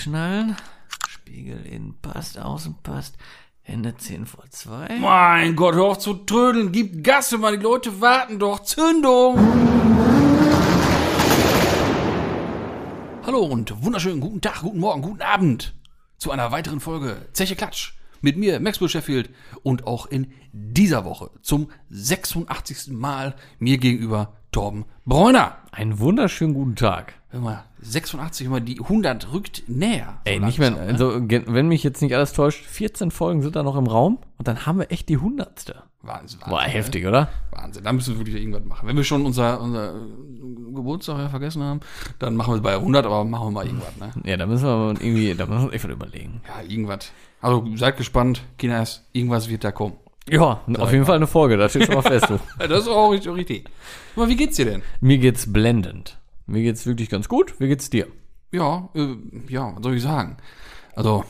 anschnallen. Spiegel innen passt, außen passt. Hände 10 vor 2. Mein Gott, hör auf zu trödeln. Gib Gas, Mann. Die Leute warten doch. Zündung. Hallo und wunderschönen guten Tag, guten Morgen, guten Abend zu einer weiteren Folge Zeche Klatsch. Mit mir, Maxwell Sheffield, und auch in dieser Woche zum 86. Mal mir gegenüber Torben Bräuner. Einen wunderschönen guten Tag. Hör mal, 86, hör mal, die 100 rückt näher. Ey, So nicht mehr, ne? also, wenn mich jetzt nicht alles täuscht, 14 Folgen sind da noch im Raum und dann haben wir echt die hundertste. Wahnsinn, Wahnsinn. Boah, ne? heftig, oder? Wahnsinn, da müssen wir wirklich irgendwas machen. Wenn wir schon unser, unser Geburtstag ja vergessen haben, dann machen wir es bei 100, aber machen wir mal irgendwas, ne? Ja, da müssen wir mal irgendwie, da müssen wir uns echt was überlegen. Ja, irgendwas. Also seid gespannt, Kinders, irgendwas wird da kommen. Ja, auf jeden Fall eine Folge, das steht schon mal fest. Das ist auch richtig. Aber wie geht's dir denn? Mir geht's blendend. Mir geht's wirklich ganz gut. Wie geht's dir? Ja, äh, ja, was soll ich sagen? Also,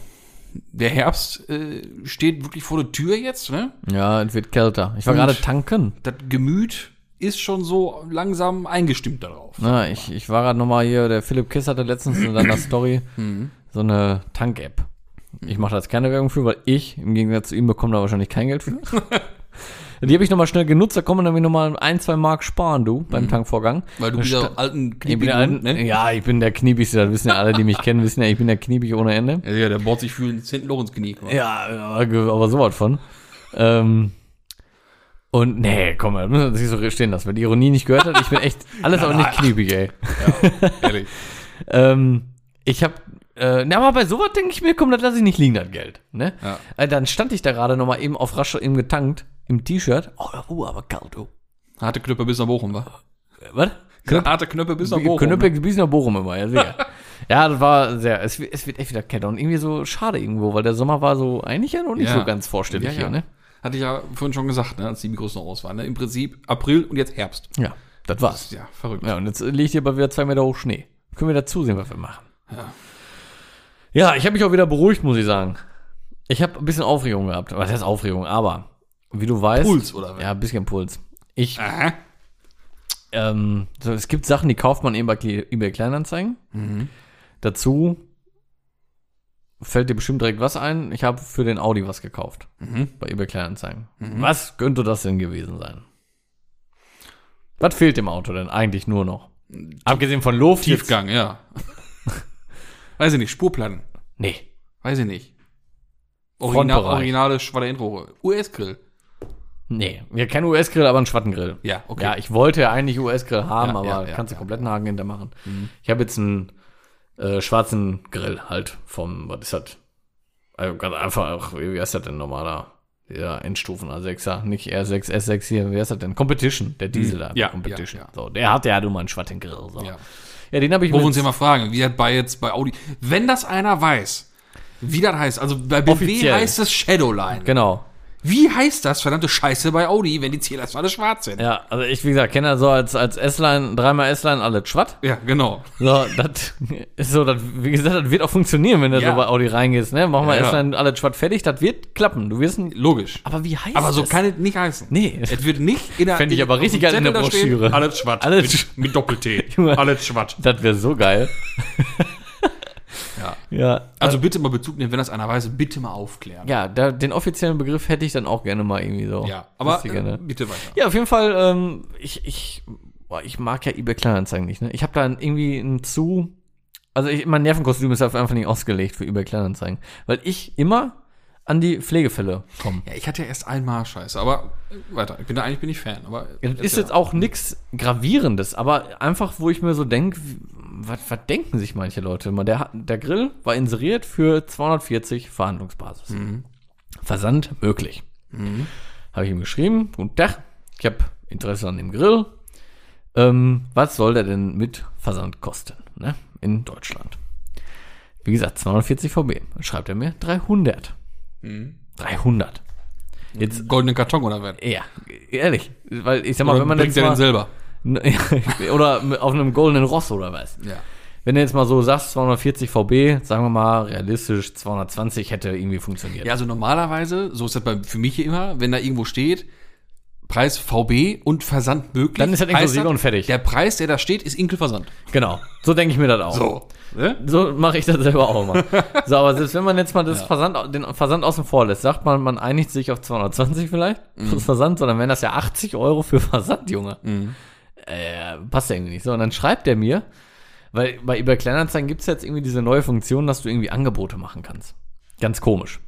der Herbst äh, steht wirklich vor der Tür jetzt, ne? Ja, es wird kälter. Ich war gerade tanken. Das Gemüt ist schon so langsam eingestimmt darauf. Na, ich, ich war gerade nochmal hier, der Philipp Kiss hatte letztens in seiner Story so eine Tank-App. Ich mache da jetzt keine Werbung für, weil ich, im Gegensatz zu ihm, bekomme da wahrscheinlich kein Geld für. Die habe ich nochmal schnell genutzt, da kann man nämlich nochmal ein, zwei Mark sparen, du, beim Tankvorgang. Weil du bist ja sta- alten der, Kniebigen, ein, Ja, ich bin der Kniebigste, das wissen ja alle, die mich kennen, wissen ja, ich bin der Kniebig ohne Ende. Ja, ja, der bohrt sich für ein Zentnerloch ins Knie. Ja, aber, sowas von. Ähm, und nee, komm mal, müssen wir sich so stehen lassen. Wer die Ironie nicht gehört hat, ich bin echt alles aber nicht kniebig, ey. ehrlich. Ähm, ich hab, äh, na, aber bei sowas denke ich mir, komm, das lasse ich nicht liegen, das Geld. Ne? Ja. Äh, dann stand ich da gerade nochmal eben auf rasch eben getankt, im T-Shirt. Oh, oh, aber kalt, oh. Harte Knöpfe bis nach Bochum, wa? Was? Harte Knöpfe bis nach Bochum. Knöpfe bis nach Bochum immer, ja, sicher. ja, das war sehr, es, wird- es wird echt wieder Kette und irgendwie so schade irgendwo, weil der Sommer war so eigentlich ja noch nicht Ja. so ganz vorstellig Ja, ja. hier, ne? Hatte ich ja vorhin schon gesagt, ne, als die Mikros noch aus waren. Ne? Im Prinzip April und jetzt Herbst. Ja, das war's. Ja, verrückt. Ja, und jetzt liegt hier aber wieder zwei Meter hoch Schnee. Können wir da zusehen, was wir machen. Ja, ich habe mich auch wieder beruhigt, muss ich sagen. Ich habe ein bisschen Aufregung gehabt. Was heißt Aufregung? Aber, wie du weißt. Puls, oder was? Ja, ein bisschen Puls. Ich, Aha. ähm, so, es gibt Sachen, die kauft man eben bei eBay Kleinanzeigen. Dazu fällt dir bestimmt direkt was ein. Ich habe für den Audi was gekauft. Bei eBay Kleinanzeigen. Was könnte das denn gewesen sein? Was fehlt dem Auto denn eigentlich nur noch? Abgesehen von Luft. jetzt- Tiefgang, ja. Weiß ich nicht, Spurplatten. Nee. Weiß ich nicht. Original, originale Schwadronrohre. US-Grill. Nee, ja, kein US-Grill, aber ein Schwattengrill. Ja, okay. Ja, ich wollte ja eigentlich US-Grill haben, Ja, aber ja, ja, kannst du ja, komplett einen Haken hintermachen. Ich habe jetzt einen äh, schwarzen Grill halt vom, was ist das? Also ganz einfach, wie heißt das denn normaler? Ja, Endstufen, A6er, nicht R6, S6 hier, wie heißt das denn? Competition, der Diesel da, Hm. Ja, Competition. So, der hat ja nun mal einen Schwattengrill. So. Ja. Ja. den habe ich Wo wir uns ja mal fragen, wie hat bei jetzt bei Audi, wenn das einer weiß, wie das heißt, also bei BMW Offiziell. heißt es Shadowline. Genau. Wie heißt das verdammte Scheiße bei Audi, wenn die Zähler alle schwarz sind? Ja, also ich, wie gesagt, kenne das so als, als S-Line, dreimal S-Line, alles Schwatt. Ja, genau. So, das ist so, das, wie gesagt, das wird auch funktionieren, wenn du Ja. so bei Audi reingehst, ne? Machen wir Ja, dann alles schwarz fertig, das wird klappen. Du wirst ein, Logisch. aber wie heißt Aber so das? kann es nicht heißen. Nee. Es wird nicht in der. Fänd ich aber richtig geil in der Broschüre. Alles schwatt. Alles mit, mit Doppel-T. Alles schwatt. Das wäre so geil. Ja. Also bitte mal Bezug nehmen, wenn das einer weiß, bitte mal aufklären. Ja, da, den offiziellen Begriff hätte ich dann auch gerne mal irgendwie so. Ja, aber äh, bitte weiter. Ja, auf jeden Fall, ähm, ich, ich, boah, ich mag ja eBay Kleinanzeigen nicht, ne? Ich habe da irgendwie ein zu, also ich, mein Nervenkostüm ist einfach nicht ausgelegt für eBay Kleinanzeigen, weil ich immer an die Pflegefälle komme. Ja, ich hatte ja erst einmal Scheiße, aber äh, weiter. Ich bin da eigentlich bin ich Fan, aber Ja, das ist jetzt auch nichts Gravierendes, aber einfach, wo ich mir so denke, was, was denken sich manche Leute immer? Der, der Grill war inseriert für 240 Verhandlungsbasis. Versand möglich. Habe ich ihm geschrieben, guten Tag, ich habe Interesse an dem Grill. Ähm, was soll der denn mit Versand kosten? Ne? In Deutschland. Wie gesagt, 240 VB. Dann schreibt er mir 300. 300. Jetzt, goldenen Karton oder was? ja, ehrlich, weil ich sag mal, Oder wenn man bringt jetzt mal, den selber? oder auf einem goldenen Ross oder was. Ja. Wenn du jetzt mal so sagst, 240 VB, sagen wir mal realistisch 220 hätte irgendwie funktioniert. Ja, also normalerweise, so ist das bei, für mich hier immer, wenn da irgendwo steht, Preis VB und Versand möglich. Dann ist das inklusive und fertig. Der Preis, der da steht, ist inklusive Versand. Genau. So denke ich mir das auch. So. Ne? So mache ich das selber auch immer. So, aber selbst wenn man jetzt mal das Versand, den Versand außen vor lässt, sagt man, man einigt sich auf 220 vielleicht fürs Versand, sondern wenn das ja 80 Euro für Versand, Junge. Äh, passt ja irgendwie nicht. So, und dann schreibt der mir, weil bei eBay Kleinanzeigen gibt es jetzt irgendwie diese neue Funktion, dass du irgendwie Angebote machen kannst. Ganz komisch.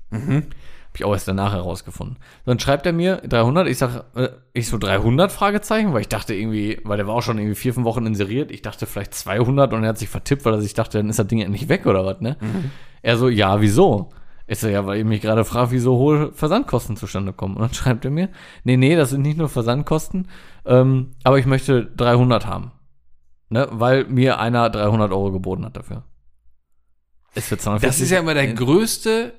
Hab ich auch erst danach herausgefunden. Dann schreibt er mir 300, ich sag, äh, ich so 300 Fragezeichen, weil ich dachte irgendwie, weil der war auch schon irgendwie vier, fünf Wochen inseriert, ich dachte vielleicht 200 und er hat sich vertippt, weil er sich dachte, dann ist das Ding endlich weg oder was, ne? Er so, ja, wieso? Ich so, ja, weil ich mich gerade frage, wie so hohe Versandkosten zustande kommen. Und dann schreibt er mir, nee, nee, das sind nicht nur Versandkosten, ähm, aber ich möchte 300 haben. Ne? Weil mir einer 300 Euro geboten hat dafür. Ist für 240. Das ist ja immer der größte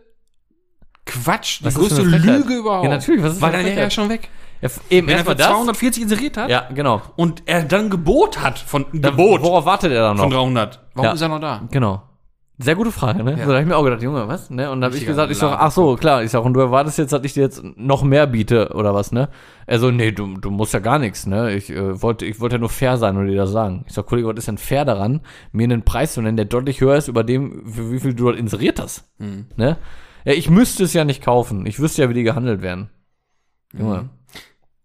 Quatsch, die Was größte? Lüge überhaupt. Ja, natürlich, was ist Weil dann er schon weg. Ja, eben Wenn er erstmal das. 240 inseriert hat Ja, genau. und er dann Gebot hat von Dann, Gebot Worauf wartet er dann noch? von 300. Warum Ja. ist er noch da? Genau. Sehr gute Frage, ne? Ja. So, da hab ich mir auch gedacht, Junge, was? Ne? Und da habe ich gesagt, ich sag, ach so, klar, ich sag, und du erwartest jetzt, dass ich dir jetzt noch mehr biete oder was, ne? Er so, nee, du, du musst ja gar nichts, ne? Ich äh, wollte ich wollte ja nur fair sein und dir das sagen. Ich sag, Kollege, was ist denn fair daran, mir einen Preis zu nennen, der deutlich höher ist über dem, für wie viel du dort inseriert hast? Hm. Ne? Ja, ich müsste es ja nicht kaufen. Ich wüsste ja, wie die gehandelt werden. Junge.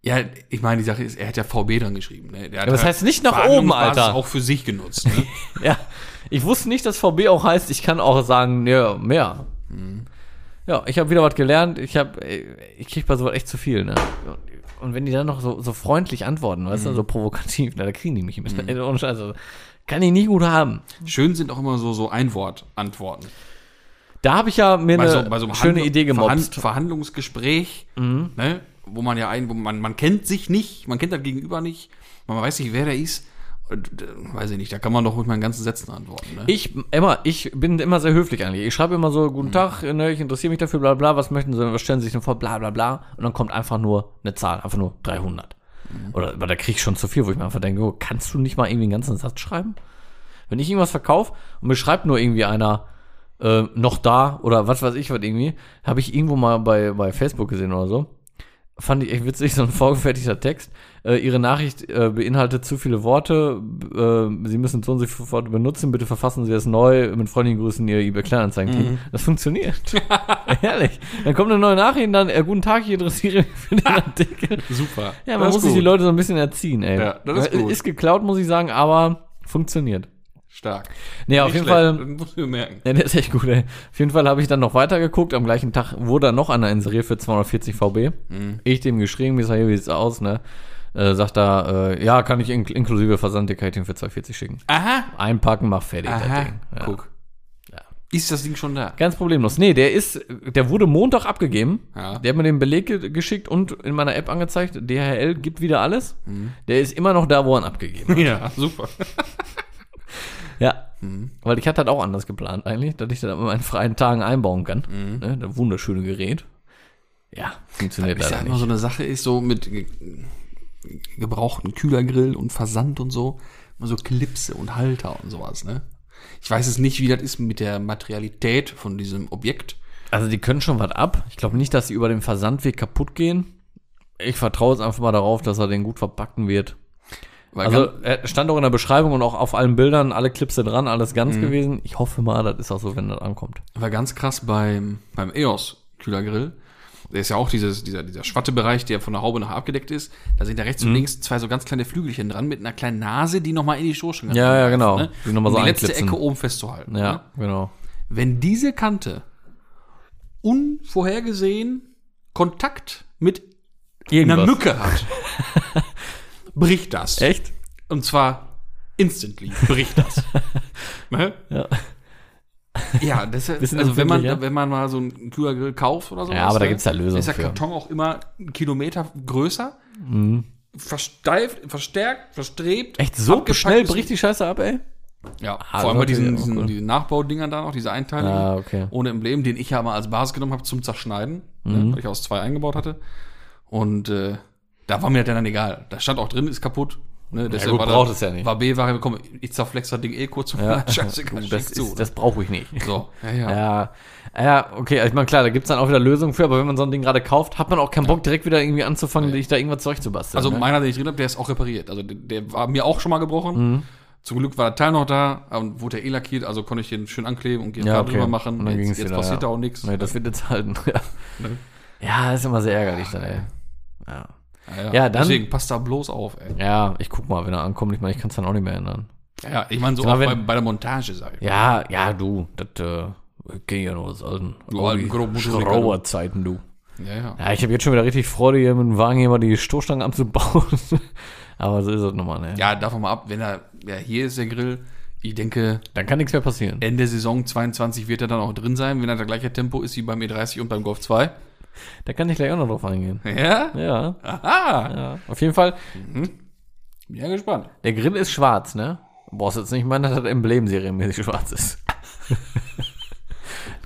Ja, ich meine, die Sache ist, er hat ja VB dran geschrieben. Ne? Der hat Ja, das halt heißt nicht nach oben, Alter. auch für sich genutzt. Ne? Ja, ich wusste nicht, dass VB auch heißt, ich kann auch sagen, ja, mehr. Ja, ich habe wieder was gelernt. Ich habe, ich krieg bei sowas echt zu viel, ne? Und wenn die dann noch so, so freundlich antworten, weißt du, so provokativ, na, da kriegen die mich mit. Ey, Ohne Scheiße. Kann ich nie gut haben. Schön sind auch immer so, so Einwort-Antworten. Da habe ich ja mir eine so, so einem schöne Handlung- Idee gemobst. Verhandlungsgespräch, ne? wo man ja ein, wo man, man kennt sich nicht, man kennt das Gegenüber nicht, man weiß nicht, wer der ist. Und, äh, weiß ich nicht, da kann man doch mit meinen ganzen Sätzen antworten. Ne? Ich, immer, ich bin immer sehr höflich eigentlich. Ich schreibe immer so, guten Tag, ne, ich interessiere mich dafür, bla bla, was möchten Sie, was stellen Sie sich denn vor, bla bla bla. Und dann kommt einfach nur eine Zahl, einfach nur 300. Oder, aber da krieg ich schon zu viel, wo ich mir einfach denke, oh, kannst du nicht mal irgendwie einen ganzen Satz schreiben? Wenn ich irgendwas verkaufe und mir schreibt nur irgendwie einer, äh, noch da oder was weiß ich was irgendwie, habe ich irgendwo mal bei, bei Facebook gesehen oder so. Fand ich echt witzig, so ein vorgefertigter Text. Äh, ihre Nachricht äh, beinhaltet zu viele Worte. Äh, Sie müssen so und so Worte benutzen. Bitte verfassen Sie es neu. Mit freundlichen Grüßen, Ihr eBay Kleinanzeigen-Team. Das funktioniert. Ehrlich. Dann kommt eine neue Nachricht, dann, äh, guten Tag, ich interessiere mich für den Artikel. Super. Ja, man Das muss sich die. Leute so ein bisschen erziehen, ey. Ja, das ist gut. Ist geklaut, muss ich sagen, aber funktioniert. Stark. Nee, auf Nicht jeden schlecht. Fall. Das musst du merken. Ja, der ist echt gut, ey. Auf jeden Fall habe ich dann noch weitergeguckt. Am gleichen Tag wurde dann noch einer inseriert für 240 VB. Ich dem geschrieben, ich sag, hier, wie sieht's aus, ne? Äh, sagt er, äh, ja, kann ich in inklusive Versandticket für 240 schicken. Aha. Einpacken, mach fertig, das Aha. Ding. Ja. Guck. Ja. Ist das Ding schon da? Ganz problemlos. Nee, der ist, der wurde Montag abgegeben. Ja. Der hat mir den Beleg ge geschickt und in meiner App angezeigt, DHL gibt wieder alles. Mhm. Der ist immer noch da, wo er ihn abgegeben hat. Ja, super. Ja. Mhm. Weil ich hatte das auch anders geplant eigentlich, dass ich das an meinen freien Tagen einbauen kann. Mhm. Ne, das wunderschöne Gerät. Ja, funktioniert ist ja leider immer nicht. so eine Sache ist, so mit ge gebrauchten Kühlergrill und Versand und so, immer so Klipse und Halter und sowas, ne? Ich weiß es nicht, wie das ist mit der Materialität von diesem Objekt. Also die können schon was ab. Ich glaube nicht, dass sie über den Versandweg kaputt gehen. Ich vertraue jetzt einfach mal darauf, dass er den gut verpacken wird. Weil Also stand auch in der Beschreibung und auch auf allen Bildern alle Clipse dran, alles ganz Mhm. gewesen. Ich hoffe mal, das ist auch so, wenn das ankommt. war ganz krass beim, beim EOS Kühlergrill. Der ist ja auch dieses, dieser, dieser Schwattebereich, der von der Haube nachher abgedeckt ist. Da sind da rechts Mhm. und links zwei so ganz kleine Flügelchen dran mit einer kleinen Nase, die nochmal in die Stoßstange Ja, ja, genau. Ne? Die noch mal um so die letzte. Ecke oben festzuhalten. Ne? Ja, genau. Wenn diese Kante unvorhergesehen Kontakt mit einer Mücke hat, bricht das. Echt? Und zwar instantly bricht das. ne? Ja. Ja, das ist, also wenn man, empfindlicher. wenn man mal so einen Kühlergrill kauft oder so. Ja, aber da gibt's ja Lösungen Ist der für. Karton auch immer einen Kilometer größer, versteift, verstärkt, verstrebt. Mhm. Echt so schnell bricht die Scheiße ab, ey? Ja, Ah, vor allem bei diesen, diesen, diesen Nachbaudingern da noch, diese Einteilungen. Ah, okay. Ohne Emblem, den ich ja mal als Basis genommen habe zum Zerschneiden, Mhm. ne, weil ich aus zwei eingebaut hatte. Und äh, da war mir das dann egal. Da stand auch drin, ist kaputt. Ne, deshalb gut, war da- braucht es ja nicht. War B-Variable, komm, ich zerflex das Ding eh kurz und Ja. scheiße, das zu, ist, ne? das brauche ich nicht. So, ja, ja. Ja, ja, okay, ich meine, klar, da gibt's dann auch wieder Lösungen für, aber wenn man so ein Ding gerade kauft, hat man auch keinen Bock, direkt wieder irgendwie anzufangen, sich da irgendwas zurechtzubasteln. Also ne? meiner, den ich drin habe, der ist auch repariert. Also der, der war mir auch schon mal gebrochen. Mhm. Zum Glück war der Teil noch da und wurde eh lackiert, also konnte ich den schön ankleben und ja, okay. drüber machen. Und dann jetzt jetzt wieder, passiert ja. da auch nichts. Nee, das wird jetzt halten. Ja, Ne? ja ist immer sehr ärgerlich dann, ey. Ja. Ja, Ja, dann- Deswegen passt da bloß auf, ey. ja, ich guck mal, wenn er ankommt, ich meine, ich kann es dann auch nicht mehr ändern. Ja, ich meine so mal, auch bei, wenn- bei der Montage, sag ich. Ja, ja, du, das äh, geht ja noch alten, Du alten du. Schrauberzeiten, du. Ja, ja. Ja, ich habe jetzt schon wieder richtig Freude, hier mit dem Wagen hier mal die Stoßstangen abzubauen. aber so ist es nochmal, ne? Ja, davon mal ab, wenn er, ja, hier ist der Grill. Ich denke, Dann kann nichts mehr passieren. Ende Saison 22 wird er dann auch drin sein, wenn er der gleiche Tempo ist wie beim E30 und beim Golf 2. Da kann ich gleich auch noch drauf eingehen. Ja? Ja, Aha! ja. Auf jeden Fall, Bin ja gespannt. der Grill ist schwarz, ne? Du brauchst jetzt nicht meinen, dass das Emblem serienmäßig schwarz ist.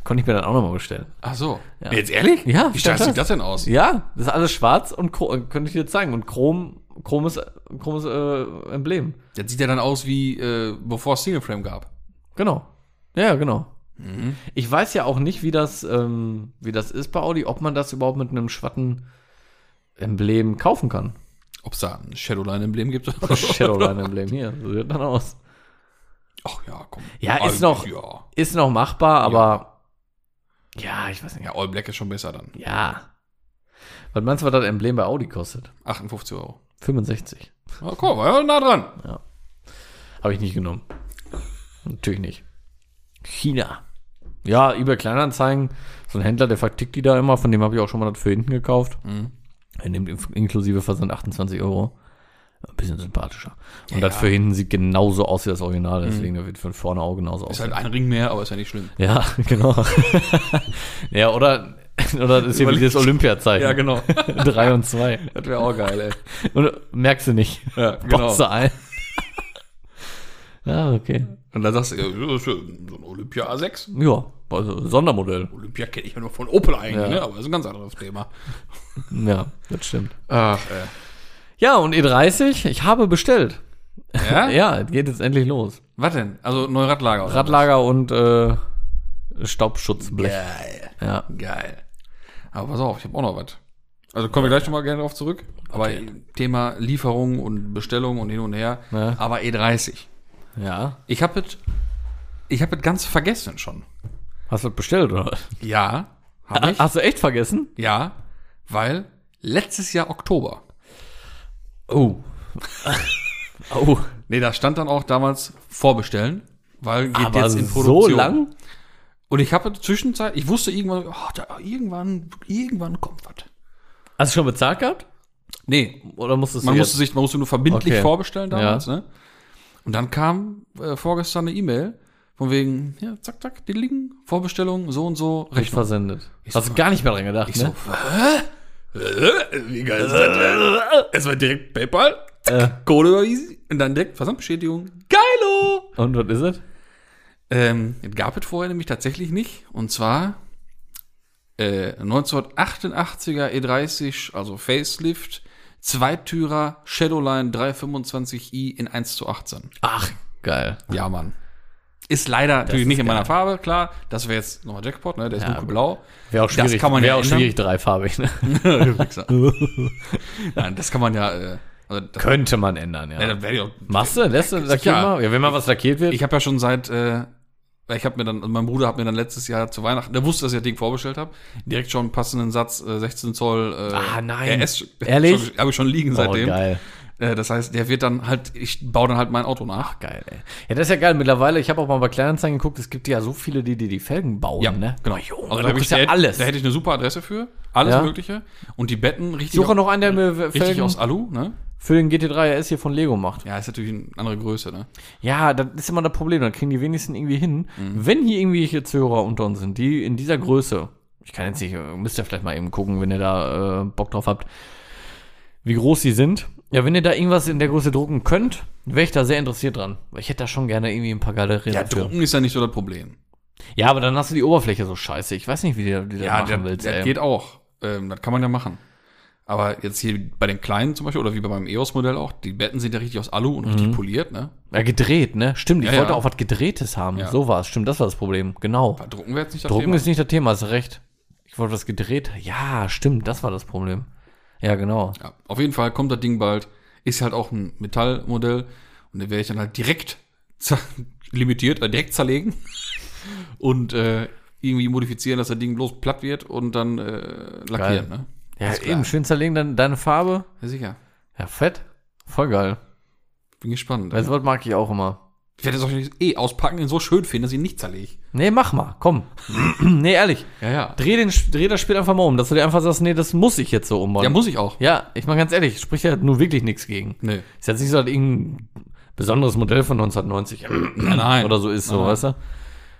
Konnte ich mir dann auch nochmal bestellen. Ach so. Ja. Jetzt ehrlich? Ja, Wie scheiße sieht das. denn aus? Ja, das ist alles schwarz und könnte ich dir zeigen. Und Chrom, Chrom ist, Chrom ist äh, Emblem. Das sieht ja dann aus wie, äh, bevor es Single Frame gab. Genau. Ja, ja, genau. Ich weiß ja auch nicht, wie das, ähm, wie das ist bei Audi, ob man das überhaupt mit einem schwatten Emblem kaufen kann. Ob es da ein Shadowline-Emblem gibt? Shadowline-Emblem hier, so sieht dann aus. Ach ja, komm. Ja, ist Eigentlich, noch- Ja. Ist noch machbar, aber ja, ich weiß nicht. ja, All Black ist schon besser dann. Ja. Was meinst du, was das Emblem bei Audi kostet? 58 Euro. 65. Ja, komm, war ja nah dran. Habe ich nicht genommen. Natürlich nicht. China. Ja, eBay Kleinanzeigen. So ein Händler, der vertickt die da immer. Von dem habe ich auch schon mal das für hinten gekauft. Mhm. Er nimmt inklusive Versand 28 Euro. Ein bisschen sympathischer. Und das ja. für hinten sieht genauso aus wie das Original. Deswegen der wird von vorne auch genauso Ist aussehen. halt ein Ring mehr, aber ist ja nicht schlimm. Ja, genau. ja, oder, oder das ist hier wie das Olympiazeichen. genau. Drei und zwei. das wäre auch geil, ey. Und merkst du nicht. Ja, Baust du ein. ja, okay. Und dann sagst du, ja, das ist ja so ein Olympia A6. Ja, also Sondermodell. Olympia kenne ich ja nur von Opel eigentlich, Ja. ne? aber das ist ein ganz anderes Thema. Ja, das stimmt. Ach, Ja, und E30, ich habe bestellt. äh. Ja? Ja, es geht jetzt endlich los. Was denn? Also neue Radlager oder Radlager und äh, Staubschutzblech. Geil. Ja. Geil. Aber pass auf, ich habe auch noch was. Also kommen wir gleich noch mal gerne drauf zurück. Aber Thema Lieferung und Bestellung und hin und her. Ja. Aber E30. Ja. Ich habe es ich habe es ganz vergessen schon. Hast du das bestellt, oder? Ja, habe ich. Hast du echt vergessen? Ja, weil letztes Jahr Oktober. Oh. oh. Nee, da stand dann auch damals vorbestellen, weil geht Aber jetzt in so Produktion. lang? Und ich habe Zwischenzeit, ich wusste irgendwann, oh, da, irgendwann, irgendwann kommt was. Hast du schon bezahlt gehabt? Nee, Oder musstest man du musste sich, man musste nur verbindlich Okay. vorbestellen damals, ne? Und dann kam äh, vorgestern eine E-Mail von wegen, ja, zack, zack, die liegen, Vorbestellung, so und so, Rechnung. versendet? Ich Hast so, gar nicht mehr dran gedacht, Ich ne? so, Wie geil ist das denn? Es war direkt PayPal, Äh, Kohle überwiesen und dann direkt Versandbestätigung. Geilo! und was ist es? Ähm, gab es vorher nämlich tatsächlich nicht. Und zwar äh, 1988er E30, also Facelift, Zweitürer Shadowline 325i in 1 zu 18. Ach, geil. Ja, Mann. Ist leider natürlich ist nicht in meiner. Farbe, klar. Das wäre jetzt nochmal Jackpot, ne? Der ist Ja, dunkelblau. Wäre auch Das schwierig. kann man ja Wäre auch ändern. schwierig dreifarbig, ne? Nein, das kann man ja. Äh, also das, Könnte man ändern, ja. ja, das. Machst du? Lässt du lackiert Ja. mal? Ja, wenn mal was lackiert wird. Ich habe ja schon seit, äh, ich habe mir dann, also mein Bruder hat mir dann letztes Jahr zu Weihnachten, der wusste, dass ich das Ding vorbestellt habe, direkt schon einen passenden Satz, äh, 16 Zoll äh, Ah, nein. RS, Ehrlich? Habe ich schon liegen oh, seitdem. geil. Äh, das heißt, der wird dann halt, ich baue dann halt mein Auto nach. Geil, ey. Ja, das ist ja geil. Mittlerweile, ich habe auch mal bei Kleinanzeigen geguckt, es gibt ja so viele, die die, die Felgen bauen, ne? genau. Junge, also da da, ich, ja alles. da hätte ich eine super Adresse für, alles Ja. Mögliche. Und die Betten richtig, Ich suche noch einen, der mir richtig Felgen aus Alu, ne? Für den GT3 RS hier von Lego macht. Ja, ist natürlich eine andere Größe, ne? Ja, das ist immer das Problem. Dann kriegen die wenigsten irgendwie hin. Mhm. Wenn hier irgendwelche Zuhörer unter uns sind, die in dieser Größe, ich kann jetzt nicht, äh, müsst ihr vielleicht mal eben gucken, wenn ihr da äh, Bock drauf habt, wie groß die sind. Ja, wenn ihr da irgendwas in der Größe drucken könnt, wäre ich da sehr interessiert dran. Weil ich hätte da schon gerne irgendwie ein paar geile Räder Ja, drucken ist ja nicht so das Problem. Ja, aber dann hast du die Oberfläche so scheiße. Ich weiß nicht, wie du die das Ja, machen der, willst, ey. geht auch. Ähm, das kann man ja machen. Aber jetzt hier bei den kleinen zum Beispiel, oder wie bei meinem EOS-Modell auch, die Betten sind ja richtig aus Alu und richtig poliert, ne? Ja, gedreht, ne? Stimmt, ich Ja, wollte ja. auch was Gedrehtes haben. Ja. So war es. Stimmt, das war das Problem. Genau. Bei Drucken wäre jetzt nicht das Drucken Thema. ist nicht das Thema, hast recht. Ich wollte was gedreht. Ja, stimmt, das war das Problem. Ja, genau. Ja, auf jeden Fall kommt das Ding bald. Ist halt auch ein Metallmodell. Und den werde ich dann halt direkt limitiert, äh, direkt zerlegen. und äh, irgendwie modifizieren, dass das Ding bloß platt wird und dann äh, lackieren, ne? Ja, eben, schön zerlegen, dann deine Farbe. Ja, sicher. Ja, fett. Voll geil. Bin gespannt. Du, was mag ich auch immer. Ich werde es auch eh auspacken, den so schön finden, dass ich ihn nicht zerlege. Nee, mach mal, komm. nee, ehrlich. Ja, ja. Dreh, den, dreh das Spiel einfach mal um, dass du dir einfach sagst, nee, das muss ich jetzt so umbauen. Ja, muss ich auch. Ja, ich meine ganz ehrlich, spricht ja nur wirklich nichts gegen. Nee. Ist jetzt nicht so, dass irgendein besonderes Modell von 1990 Nein, nein. oder so ist, so, Nein. weißt du?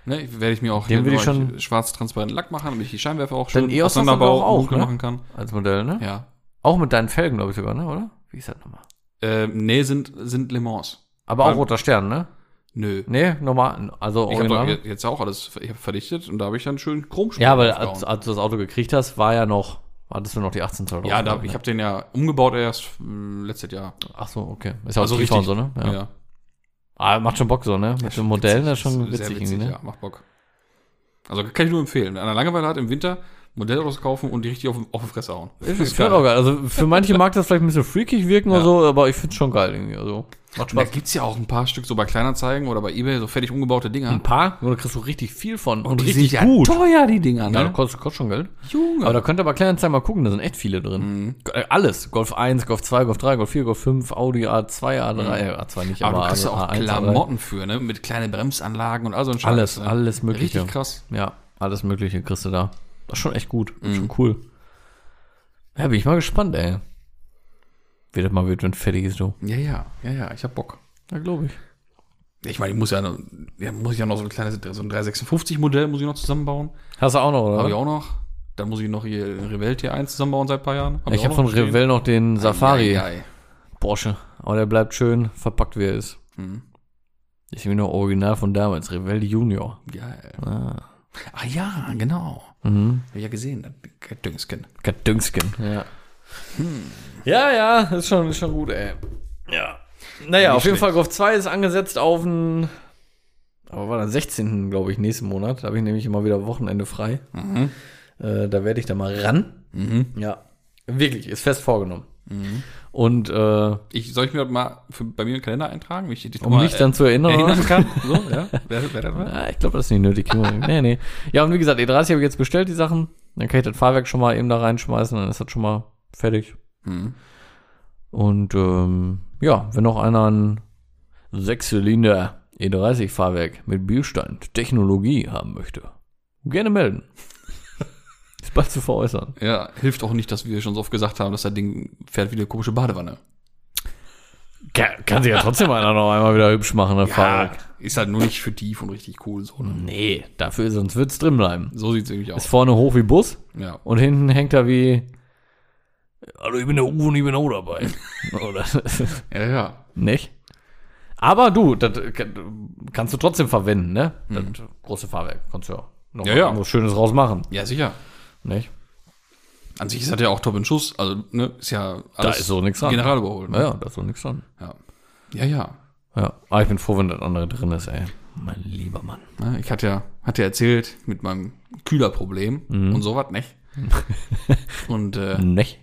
Ne, werde ich mir auch Den will ich schon- schwarz-transparenten Lack machen, damit ich die Scheinwerfer auch schön EOS auseinanderbau- auch, ne? machen kann. Als Modell, ne? Ja. Auch mit deinen Felgen, glaube ich sogar, ne, oder? Wie ist das nochmal? Äh, nee, sind, sind Le Mans. Aber auch Beim- roter Stern, ne? Nö. Nee, normal, also Ich habe jetzt auch alles ich hab verdichtet und da habe ich dann schön Chromspuren Ja, weil als, als du das Auto gekriegt hast, war ja noch, hattest du noch die 18 Zoll Ja, da, ich habe den ja umgebaut erst äh, letztes Jahr. Ach so, okay. Ist ja auch Also richtig. und so, ne? Ja. Ja. Ah, macht schon Bock so, ne? Mit dem Modell, das ist schon Sehr witzig, irgendwie, ne? Ja, macht Bock. Also kann ich nur empfehlen. Wenn einer Langeweile hat im Winter, Modellautos kaufen und die richtig auf, auf die Fresse hauen. Ist, ist geil. auch geil. Also für manche mag das vielleicht ein bisschen freakig wirken oder so, aber ich find's schon geil irgendwie. Also macht Und da Spaß. gibt's ja auch ein paar Stück so bei Kleinanzeigen oder bei Ebay, so fertig umgebaute Dinger. Ein paar, und da kriegst du richtig viel von und, die richtig ja gut. teuer, die Dinger, Ja, ne? das kostet, kostet schon Geld. Junge. Aber da könnt ihr bei Kleinanzeigen mal gucken, da sind echt viele drin. Äh, Alles. Golf 1, Golf 2, Golf 3, Golf 4, Golf 5, Audi A2, A3, äh, A2 nicht, aber aber, du kriegst ja auch A1, A3. Klamotten für, ne? Mit kleinen Bremsanlagen und all so ein Scheiß. Alles, ne? alles mögliche. Richtig krass. Ja, alles mögliche kriegst du da. Das ist schon echt gut. Mhm. schon cool. Ja, bin ich mal gespannt, ey. Wie das mal wird, wenn fertig ist, du. Ja, ja, ja, ja, ich hab Bock. Ja, glaube ich. Ich meine, ich muss ja, noch, ja, muss ich ja noch so ein kleines, so ein 356 Modell muss ich noch zusammenbauen. Hast du auch noch, oder? Habe ich auch noch. Dann muss ich noch hier Revell T1 zusammenbauen seit ein paar Jahren. ich auch habe von stehen. Revell noch den Safari Ei, ei, ei. Porsche. Aber der bleibt schön verpackt, wie er ist. Mhm. Ist wie noch original von damals. Revell Junior. Geil. Ah. Ah ja, genau. Mhm. Hab ich ja gesehen, das Düngsken. Gadüngsken. Ja. Ja, ja, ist schon, ist schon gut, ey. Ja. Naja, Nicht auf jeden schlecht. Fall Golf 2 ist angesetzt auf den, aber war dann 16. glaube ich, nächsten Monat. Da habe ich nämlich immer wieder Wochenende frei. Mhm. Äh, da werde ich da mal ran. Mhm. Ja. Wirklich, ist fest vorgenommen. Und äh, Ich, soll ich mir das mal für, bei mir in den Kalender eintragen? Wie ich dich um mich dann zu erinnern, erinnern kann? So, ja? Wer, wer das? Ja, ich glaube, das ist nicht nötig. nee, nee. Ja, und wie gesagt, E30 habe ich jetzt bestellt, die Sachen. Dann kann ich das Fahrwerk schon mal eben da reinschmeißen, dann ist das schon mal fertig. Mhm. Und ähm, ja, wenn noch einer ein Sechszylinder E30-Fahrwerk mit Bierstand Technologie haben möchte, gerne melden. ist bald zu veräußern. Ja, hilft auch nicht, dass wir schon so oft gesagt haben, dass das Ding fährt wie eine komische Badewanne. Kann, kann sich ja trotzdem einer noch einmal wieder hübsch machen, das Fahrwerk. ist halt nur nicht für tief und richtig cool. So, ne? Nee, dafür sonst wird's drin bleiben. so sieht's nämlich Ist aus. vorne hoch wie Bus Ja. und hinten hängt er wie. Hallo, ich bin der U und ich bin auch dabei. Oder? ja, ja. Nicht? Aber du, das kann- kannst du trotzdem verwenden, ne? Das große Fahrwerk kannst du ja noch Ja, ja. irgendwas Schönes rausmachen, Ja, sicher. Nicht? An sich ist das ja auch top in Schuss. Also, ne, ist ja Da ist so nichts dran. General überholt. Ne? Naja, da ist so nichts dran. Ja. ja, ja. Ja, aber ich bin froh, wenn das andere drin ist, ey. Mein lieber Mann. Ne, Ich hatte ja, hatte ja erzählt mit meinem Kühlerproblem Mhm. und sowas, nicht? und äh, Nicht?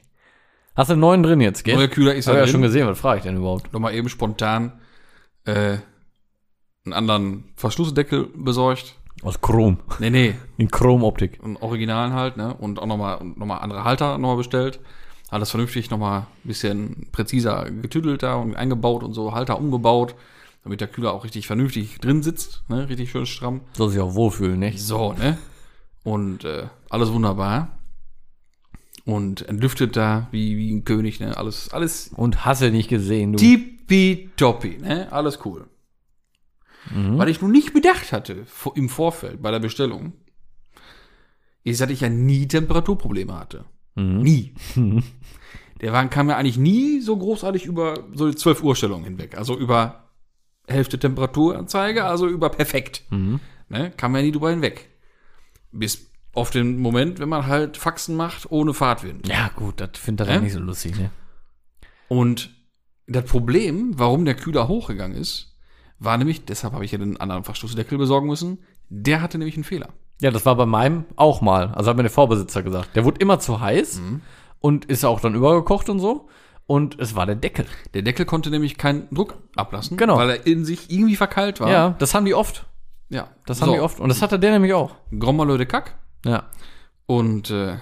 Hast du einen neuen drin jetzt, gell? neuer Kühler ist Hab ja ja schon gesehen, was frage ich denn überhaupt? Nochmal eben spontan äh, einen anderen Verschlussdeckel besorgt. Aus Chrom. Nee, nee, In Chromoptik. einen Originalen halt, ne? Und auch nochmal noch mal andere Halter nochmal bestellt. Alles vernünftig nochmal ein bisschen präziser getüdelt da und eingebaut und so, Halter umgebaut, damit der Kühler auch richtig vernünftig drin sitzt, ne? Richtig schön stramm. Soll sich auch wohlfühlen, nicht? So, ne? Und äh, alles wunderbar. Und entlüftet da wie, wie ein König, ne? Alles, alles Und hasse nicht gesehen, du. tippitoppi, ne? Alles cool. Mhm. Weil ich nun nicht bedacht hatte im Vorfeld bei der Bestellung, ist, dass ich ja nie Temperaturprobleme hatte. Mhm. Nie. Der Wagen kam ja eigentlich nie so großartig über so die 12 Uhr Stellung hinweg. Also über Hälfte Temperaturanzeige, also über perfekt. Mhm. Ne? Kam ja nie drüber hinweg. Bis auf den Moment, wenn man halt Faxen macht ohne Fahrtwind. Ja, gut, das findet er Hä? dann nicht so lustig, ne? Und das Problem, warum der Kühler hochgegangen ist, war nämlich, deshalb habe ich ja den anderen Verschlussdeckel besorgen müssen, der hatte nämlich einen Fehler. Ja, das war bei meinem auch mal. Also hat mir der Vorbesitzer gesagt. Der wurde immer zu heiß und ist auch dann übergekocht und so. Und es war der Deckel. Der Deckel konnte nämlich keinen Druck ablassen, Genau. weil er in sich irgendwie verkeilt war. Ja, das haben die oft. ja. Das haben die oft. Und das hatte der nämlich auch. Grommerlö de Kack. Ja. Und äh,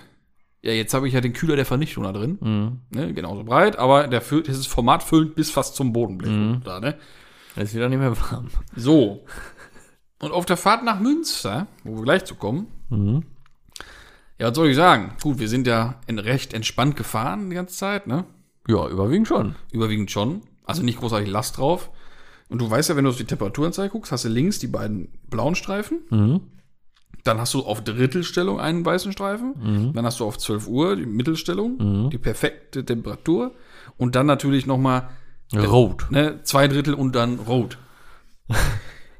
ja, jetzt habe ich ja den Kühler der Vernichtung da drin. Ne, genauso breit, aber der füllt, dieses Format füllt bis fast zum Bodenblech. Da, ne? Ist wieder nicht mehr warm. So. Und auf der Fahrt nach Münster, wo wir gleich zu kommen, ja, was soll ich sagen? Gut, wir sind ja in recht entspannt gefahren die ganze Zeit, ne? Ja, überwiegend schon. Überwiegend schon. Also nicht großartig Last drauf. Und du weißt ja, wenn du auf die Temperaturanzeige guckst, hast du links die beiden blauen Streifen. Dann hast du auf Drittelstellung einen weißen Streifen. Dann hast du auf 12 Uhr die Mittelstellung, die perfekte Temperatur. Und dann natürlich nochmal Rot. ne, zwei Drittel und dann rot.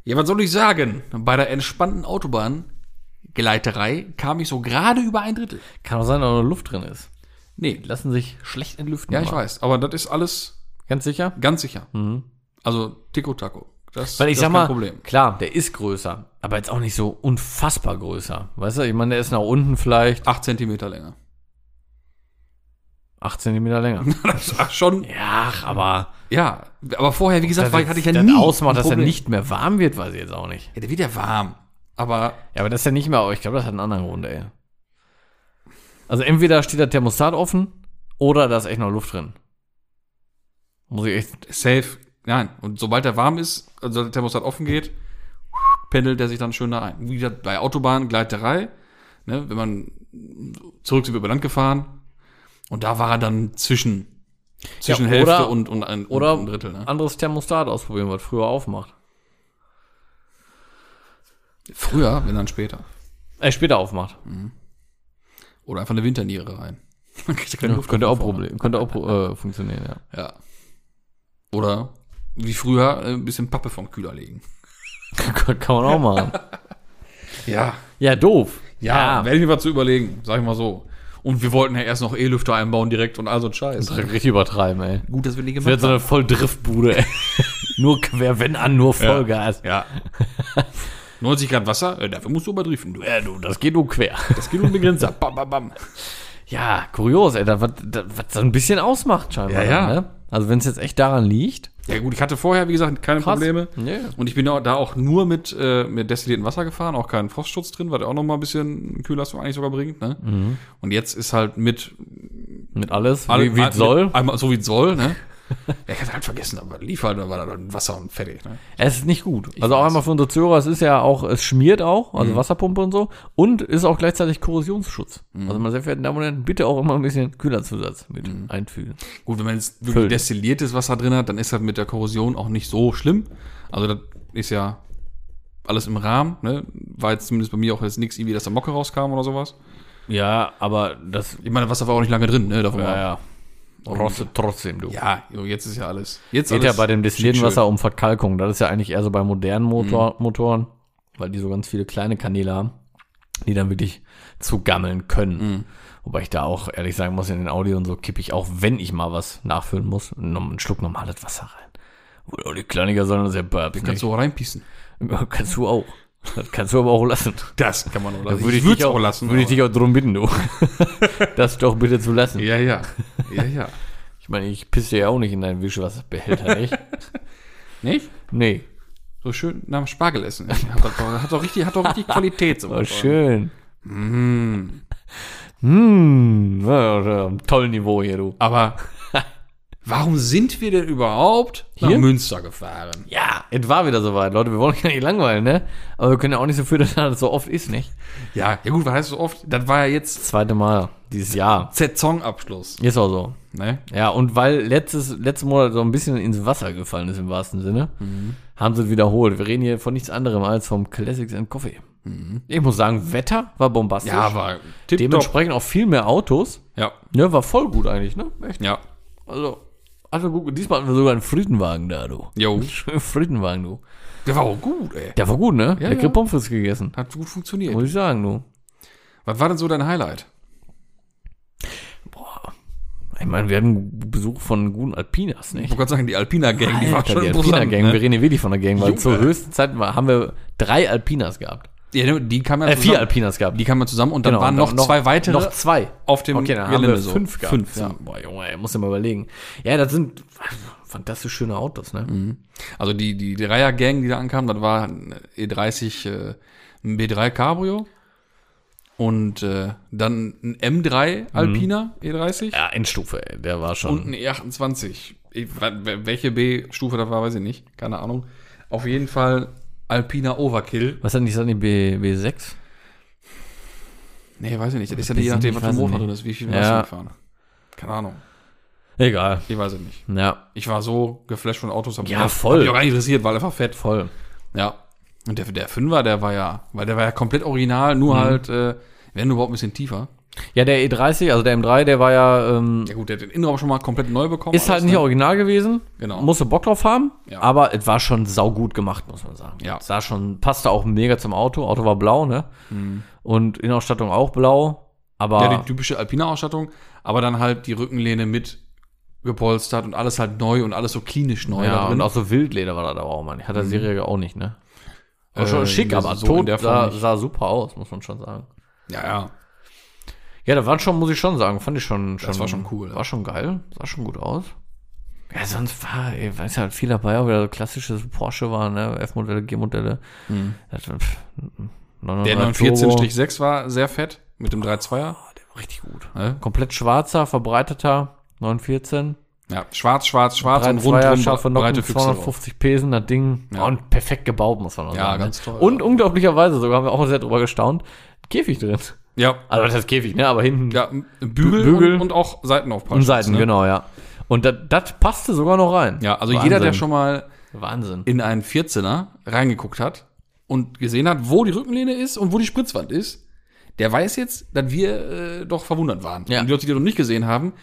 ja, was soll ich sagen? Bei der entspannten Autobahngleiterei kam ich so gerade über ein Drittel. Kann auch sein, dass noch Luft drin ist. Nee, Die lassen sich schlecht entlüften. ja, ich aber. weiß. Aber das ist alles Ganz sicher? ganz sicher. Also, Tico Taco. Das, Weil ich das sag ist mal, Problem. klar, der ist größer, aber jetzt auch nicht so unfassbar größer. Weißt du, ich meine, der ist nach unten vielleicht Acht Zentimeter länger. 8 Zentimeter länger. Ach, schon. ja, aber Ja, aber vorher, wie gesagt, das war, hatte ich ja das nie. ausmacht, dass er nicht mehr warm wird, weiß ich jetzt auch nicht. Ja, der wird ja warm. Aber Ja, aber das ist ja nicht mehr, aber ich glaube, das hat einen anderen Grund, ey. Also entweder steht der Thermostat offen oder da ist echt noch Luft drin. Muss ich echt. safe, nein. Und sobald er warm ist, also der Thermostat offen geht, pendelt er sich dann schön da ein. Wie gesagt, bei Autobahn, Gleiterei, ne, wenn man zurück sind wir über Land gefahren und da war er dann zwischen, zwischen Ja, Hälfte und, und ein, Oder und ein Drittel. Ne? anderes Thermostat ausprobieren, was früher aufmacht. Früher, wenn dann später. Äh, später aufmacht. Oder einfach eine Winterniere rein. Ja, könnte auch. Problem, könnte auch äh, funktionieren, ja. Ja. Oder wie früher äh, ein bisschen Pappe vom Kühler legen. Kann man auch machen. Ja. Ja, doof. Ja, werde ich mir was zu überlegen, sag ich mal so. Und wir wollten ja erst noch E-Lüfter einbauen direkt und all so ein Scheiß. Das ist richtig übertreiben, ey. Gut, dass wir die Das gemacht wird so eine Volldriftbude, ey. nur quer, wenn an, nur Vollgas. Ja. 90 Grad Wasser, äh, dafür musst du überdriefen, du. Ja, du, das geht nur quer. Das geht unbegrenzt ab. Bam, bam, bam. Ja, kurios, ey, da, was, da, was so ein bisschen ausmacht scheinbar. Ja, ja. Ne? Also wenn es jetzt echt daran liegt. Ja gut, ich hatte vorher, wie gesagt, keine Krass. Probleme. Nee. Und ich bin da auch nur mit, äh, mit destilliertem Wasser gefahren, auch keinen Frostschutz drin, was auch noch mal ein bisschen Kühlleistung eigentlich sogar bringt. Ne? Und jetzt ist halt mit Mit alles, alle- wie, es soll. Einmal so wie es soll, ne? Ja, ich hatte halt vergessen, aber lief halt, da war da dann Wasser und fertig, ne? Es ist nicht gut. Also auch einmal für unsere Zuhörer, es ist ja auch, es schmiert auch, also Wasserpumpe und so. Und ist auch gleichzeitig Korrosionsschutz. Also meine sehr verehrten Damen und Herren, bitte auch immer ein bisschen Kühlerzusatz mit einfügen. Gut, wenn man jetzt wirklich Füllen. destilliertes Wasser drin hat, dann ist das mit der Korrosion auch nicht so schlimm. Also das ist ja alles im Rahmen, ne? War jetzt zumindest bei mir auch jetzt nichts, irgendwie, dass da Mocke rauskam oder sowas. Ja, aber das, Ich meine, Wasser war auch nicht lange drin, ne? Davon ja, mal. Ja. Rostet trotzdem, du. Ja, jetzt ist ja alles. Jetzt Geht ja alles bei dem destillierten. Wasser um Verkalkung. Das ist ja eigentlich eher so bei modernen Motor, Motoren, weil die so ganz viele kleine Kanäle haben, die dann wirklich zu gammeln können. Wobei ich da auch ehrlich sagen muss, in den Audi und so kippe ich auch, wenn ich mal was nachfüllen muss, einen Schluck normales Wasser rein. Oder die Kleiniger sollen sehr Babs. Kannst du auch reinpissen. kannst du auch. Das kannst du aber auch lassen. Das kann man auch Da lassen. würde ich, würd's dich auch, lassen. Würde ich dich auch drum bitten, du. das doch bitte zu lassen. ja, ja. Ja, ja. Ich meine, ich pisse ja auch nicht in deinen Wischwasserbehälter, nicht? Nicht? Nee. So schön nach dem Spargel essen. Hat doch, hat doch richtig, hat doch richtig Qualität. So Oh, schön. Ja, am tollen Niveau hier, du. Aber warum sind wir denn überhaupt nach Hier? Münster gefahren? Ja, es war wieder soweit, Leute. Wir wollen ja nicht langweilen, ne? Aber wir können ja auch nicht so viel, dass das so oft ist, nicht? Ja, ja gut, was heißt so oft? Das war ja jetzt Zweite Mal dieses Jahr. Saisonabschluss. Ist auch so. Ne? Ja, und weil letztes, letzten Monat so ein bisschen ins Wasser gefallen ist, im wahrsten Sinne, haben sie es wiederholt. Wir reden hier von nichts anderem als vom Classics and Coffee. Ich muss sagen, Wetter war bombastisch. Ja, war. Dementsprechend auch viel mehr Autos. Ja, Ne, war voll gut eigentlich, ne? Echt. ja. Also, also gut. Diesmal hatten wir sogar einen Friedenwagen da, du. Jo. Schönen Friedenwagen, du. Der war auch gut, ey. Der war gut, ne? Ja, Leckere ja. Pommes frites gegessen. Hat gut funktioniert. Muss ich sagen, du. Was war denn so dein Highlight? Boah. Ich meine, wir hatten Besuch von guten Alpinas, Ich nicht? wollte gerade sagen, die Alpina Gang, die war schon die imposant, Alpina Gang, ne? wir reden hier wirklich von der Gang, weil Junge. zur höchsten Zeit haben wir drei Alpinas gehabt. Ja, die kam ja Äh, zusammen. vier Alpinas gehabt. Die kamen zusammen und dann Genau, waren und noch, dann zwei weitere Noch zwei. auf dem Okay, dann haben wir Gelände so. fünf gehabt. Fünf, ja. Boah, Junge, ey, muss ja mal überlegen. Ja, das sind fantastisch schöne Autos, ne? Mhm. Also die, die Dreier-Gang, die da ankam, das war ein E30 äh, ein B3 Cabrio und äh, dann ein M3 Alpina E30 Ja, Endstufe, ey, der war schon. und ein E28. Ich, welche B-Stufe das war, weiß ich nicht. Keine Ahnung. Auf jeden Fall Alpina Overkill. was hat nicht, ist das nicht B, B6? Nee, weiß ich nicht. Das ist ja B7, je nachdem, was für ein Motor drin ist, wie viel Ja. Maschinen fahren. Keine Ahnung. Egal. Ich weiß es nicht. Ja, Ich war so geflasht von Autos. Ja, mich- voll. Hab mich auch gar nicht interessiert, weil einfach fett. voll. Ja. Und der, der Fünfer, der war ja, weil der war ja komplett original, nur Mhm. halt, äh, wenn überhaupt ein bisschen tiefer. Ja, der E30, also der M3, der war ja, ähm, Ja gut, der hat den Innenraum schon mal komplett neu bekommen. ist halt nicht ne? original gewesen. Genau. Musste Bock drauf haben. Ja. Aber es war schon saugut gemacht, muss man sagen. Ja. Sah schon, passte auch mega zum Auto. Auto war blau, ne? Mhm. Und Innenausstattung auch blau. Aber Ja, die typische Alpina-Ausstattung, aber dann halt die Rückenlehne mit gepolstert und alles halt neu und alles so klinisch neu ja, da drin. und auch so Wildleder war da auch, man. Hat der Serie auch nicht, ne? War Äh, schon schick, das aber so tot sah, sah super aus, muss man schon sagen. ja, ja. Ja, da war schon, muss ich schon sagen, fand ich schon, schon war schon cool, ja. War schon geil, sah schon gut aus. Ja, sonst war, ey, weiß ja, halt viel dabei, auch wieder so klassisches Porsche war, ne? F-Modelle, G-Modelle. Das war, pff, Hm. Der 911 Turbo. 914-6 war sehr fett mit dem 3.2er. Oh, der war richtig gut. Ne? Komplett schwarzer, verbreiteter 914. Ja, schwarz, schwarz, schwarz und 3.2er, rundrum scharfe breite Nocken, drauf. 250 Pesen, das Ding. Ja. Und perfekt gebaut, muss man auch Ja, sagen. ganz ne? toll, Und ja. unglaublicherweise, sogar haben wir auch sehr drüber gestaunt, Käfig drin. Ja, Also das heißt Käfig, ne? Aber hinten ja Bügel, Bügel. Und, und auch Seitenaufprall. und Seiten, ne? genau, ja. Und das, passte sogar noch rein. Ja, also Wahnsinn. jeder, der schon mal Wahnsinn. in einen 14er reingeguckt hat und gesehen hat, wo die Rückenlehne ist und wo die Spritzwand ist, der weiß jetzt, dass wir äh, doch verwundert waren. Ja. Und die Leute, die das noch nicht gesehen haben,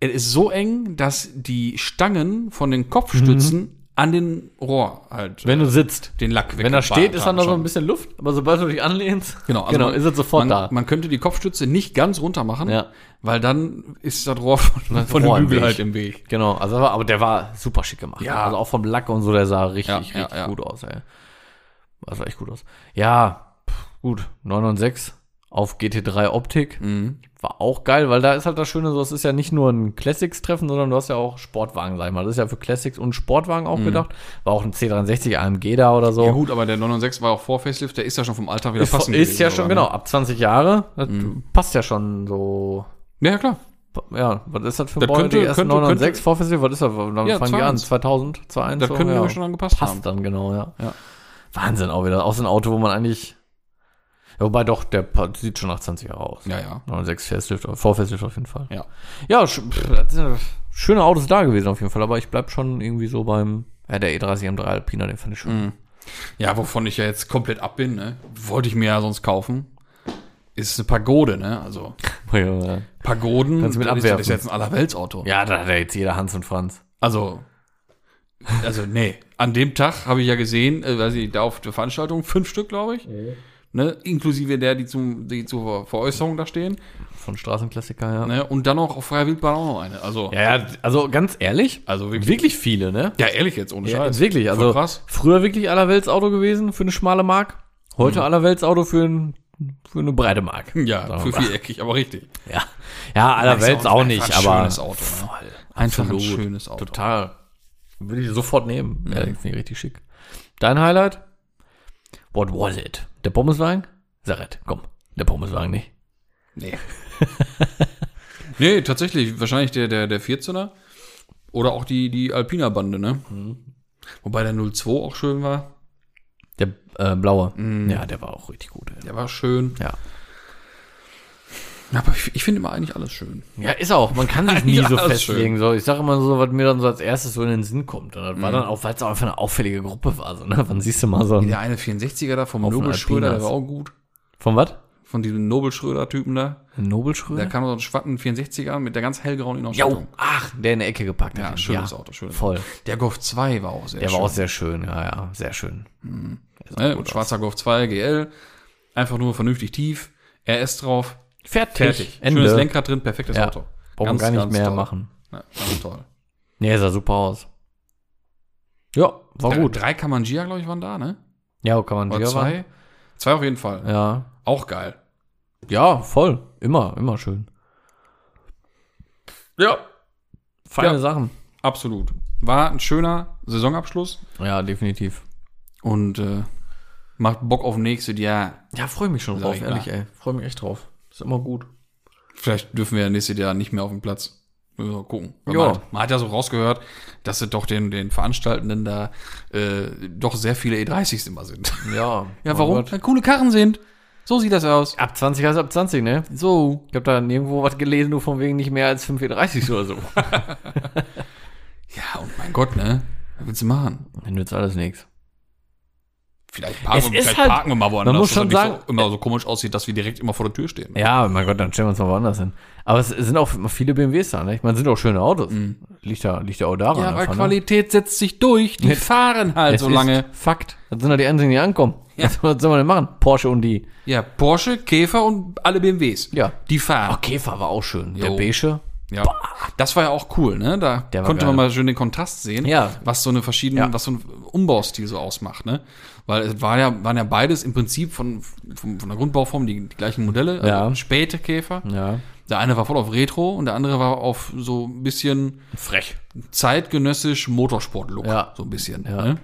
es ist so eng, dass die Stangen von den Kopfstützen an den Rohr halt Wenn du sitzt. den Lack Wenn er steht, ist dann noch so ein bisschen Luft, aber sobald du dich anlehnst, Genau, also genau man- ist es sofort man, da. Man könnte die Kopfstütze nicht ganz runter machen, Ja. weil dann ist das Rohr von, von Rohr dem Bügel Weg. halt im Weg. Genau, also aber, der war super schick gemacht. Ja. Also auch vom Lack und so, der sah richtig, Ja, richtig ja. gut aus, ey. Das sah echt gut aus. Ja, pff, gut, 996 auf GT3 Optik. Mhm. War auch geil, weil da ist halt das Schöne, so, es ist ja nicht nur ein Classics-Treffen, sondern du hast ja auch Sportwagen, sag ich mal. Das ist ja für Classics und Sportwagen auch gedacht. War auch ein C63 AMG da oder so. Mhm. Ja gut, aber der 996 war auch vor Facelift, der ist ja schon vom Alltag wieder ist, passend ist gewesen, ja schon, ne? genau, ab 20 Jahre. Das passt ja schon so Ja, ja, klar. Ja, was ist das für ein könnte- die ersten könnte- 996 könnte- Vorfestival, was ist das? Dann Ja, fangen die an, 2-1. 2000, 2-1. Das so, können ja. wir schon angepasst Passt haben. dann, genau, ja. Ja. Wahnsinn auch wieder. Auch so ein Auto, wo man eigentlich, ja, wobei doch, der sieht schon nach 20 Jahre aus. Ja, ja. 96 Facelift, Vorfestlift auf jeden Fall. Ja. Ja, pff, ja schöne Autos da gewesen auf jeden Fall, aber ich bleib schon irgendwie so beim, ja, der E30 M3 Alpina, den fand ich schon. Mhm. Ja, wovon ich ja jetzt komplett ab bin, ne? Wollte ich mir ja sonst kaufen. Ist eine Pagode, ne? Also Ja, Pagoden, Kannst du mit das ist, das abwerfen. ist jetzt ein Allerweltsauto. ja, da hat ja jetzt jeder Hans und Franz. Also, also nee. An dem Tag habe ich ja gesehen, äh, weiß ich, da auf der Veranstaltung, fünf Stück, glaube ich. Ne? Inklusive der, die, zum, die zur Veräußerung da stehen. Von Straßenklassiker, ja. Ne? Und dann noch auf freier Wildbahn auch noch eine. Also, Ja, ja, also ganz ehrlich, also wirklich. wirklich viele, ne? Ja, ehrlich jetzt, ohne Ja, Scheiß. wirklich. Voll Also krass. früher wirklich Allerweltsauto gewesen für eine schmale Mark. Heute Allerweltsauto für, ein, für eine breite Mark. Ja, für viereckig, aber richtig. Ja, ja Allerwelts auch auch nicht, ein aber schönes Auto, ne? voll. Einfach ein Absolut. schönes Auto. Total. Würde ich sofort nehmen. Ja, finde ich richtig schick. Dein Highlight? What was it? Der Pommeswagen? Saret, komm. Der Pommeswagen nicht. Nee. nee, tatsächlich, wahrscheinlich der, der, der 14er. Oder auch die, die Alpina-Bande, ne? Wobei der 02 auch schön war. Der äh, blaue. Ja, der war auch richtig gut. Ey. Der war schön. Ja. Aber ich, ich finde immer eigentlich alles schön. Ja, ist auch. Man kann sich nie Ja, so festlegen. So, ich sage immer so, was mir dann so als erstes so in den Sinn kommt. Und das war dann auch, weil es auch einfach eine auffällige Gruppe war. So, ne? Wann siehst du mal so ein, Der eine 64er da vom Auf den Nobel Schröder, der war auch gut. Von was? Von diesem Nobel Schröder-Typen da. Ein Nobelschröder? Der kam so einen schwatten 64er mit der ganz hellgrauen Jo, Innenausstattung. ach, der in der Ecke gepackt Ja, hat. schönes Auto, schönes Voll. Der Golf 2 war auch sehr Der schön. war auch sehr schön, ja, ja, sehr schön. Der sah ne? gut aus. Schwarzer Golf 2 GL. Einfach nur vernünftig tief. RS drauf, Fertig. fertig. Ende. Schönes Lenkrad drin, perfektes Ja. Auto. Brauchen gar nicht mehr toll. machen. Ja, ganz toll. Nee, sah super aus. Ja, war Drei- gut. Drei Kamangia, glaube ich, waren da, ne? Ja, man Oder zwei? Zwei auf jeden Fall. Ja. Auch geil. Ja, voll. Immer, immer schön. Ja. Feine Ja. Sachen. Absolut. War ein schöner Saisonabschluss Ja, definitiv. und äh, macht Bock auf nächstes Jahr. Ja, freue mich schon drauf, ich ehrlich, ey. Freue mich echt drauf. Ist immer gut. Vielleicht dürfen wir ja nächstes Jahr nicht mehr auf dem Platz. Müssen wir mal gucken. Man, hat, man hat ja so rausgehört, dass es doch den, den Veranstaltenden da äh, doch sehr viele E30s immer sind. Ja. Ja, warum? Gott. Weil coole Karren sind. So sieht das aus. Ab 20 heißt ab 20, ne? So. Ich habe da nirgendwo was gelesen, nur von wegen nicht mehr als 5,30 oder so. Ja, und mein Gott, ne? Was willst du machen? Dann nützt alles nichts. Vielleicht parken, Es wir, ist vielleicht halt- parken wir mal woanders, man muss dass schon sagen- so, immer so komisch aussieht, dass wir direkt immer vor der Tür stehen. Ja, mein Gott, dann stellen wir uns mal woanders hin. Aber es sind auch viele BMWs da, ne? Ich meine, sind auch schöne Autos. Liegt ja, liegt ja auch daran. Mhm. Ja, weil einfach, ne? Qualität setzt sich durch. Die Jetzt- fahren halt Es so ist lange. Fakt. Das sind ja die einzigen, die ankommen. Ja. Was, was soll man denn machen? Porsche und die. Ja, Porsche, Käfer und alle BMWs. Ja. Die fahren. Ach, Käfer war auch schön. Der Jo. beige. Ja. Das war ja auch cool, ne? Da konnte geil. man mal schön den Kontrast sehen, Ja. was so eine verschiedene, Ja. was so ein Umbaustil so ausmacht, ne? Weil es war ja, waren ja beides im Prinzip von, von, von der Grundbauform die, die gleichen Modelle, Ja. also späte Käfer. Ja. Der eine war voll auf Retro und der andere war auf so ein bisschen Frech. zeitgenössisch Motorsport-Look. Ja. So ein bisschen. Ja. Ne?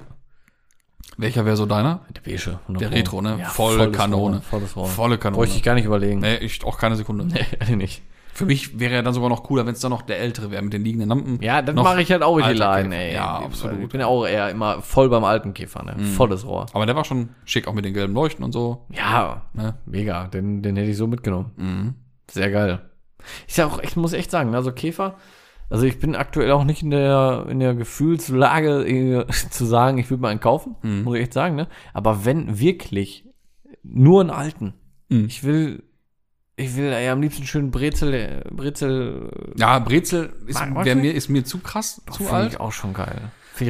Welcher wäre so deiner? Der beige. Der Retro, ne? Ja, Volle Kanone. Rohr, Volles Rohr. Volle Kanone. Bräuchte ich gar nicht überlegen. Nee, ich auch keine Sekunde. Nee, nicht. Für mich wäre ja dann sogar noch cooler, wenn es dann noch der ältere wäre mit den liegenden Lampen. Ja, Noch mache ich halt auch die Line, ey. Ja, absolut. Mhm. Ich bin ja auch eher immer voll beim alten Käfer, ne? Volles Rohr. Aber der war schon schick, auch mit den gelben Leuchten und so. Ja, Ne? mega. Den, den hätte ich so mitgenommen. Mhm. Sehr geil. Ich ja auch, ich muss echt sagen, also Käfer, also ich bin aktuell auch nicht in der, in der Gefühlslage äh, zu sagen, ich würde mal einen kaufen, Mhm. muss ich echt sagen, ne? Aber wenn wirklich nur einen alten, Mhm. ich will, ich will ja am liebsten schön Brezel, äh, Brezel, Ja, Brezel ist, magst wär mir, ist mir zu krass, zu finde alt. ich auch schon geil.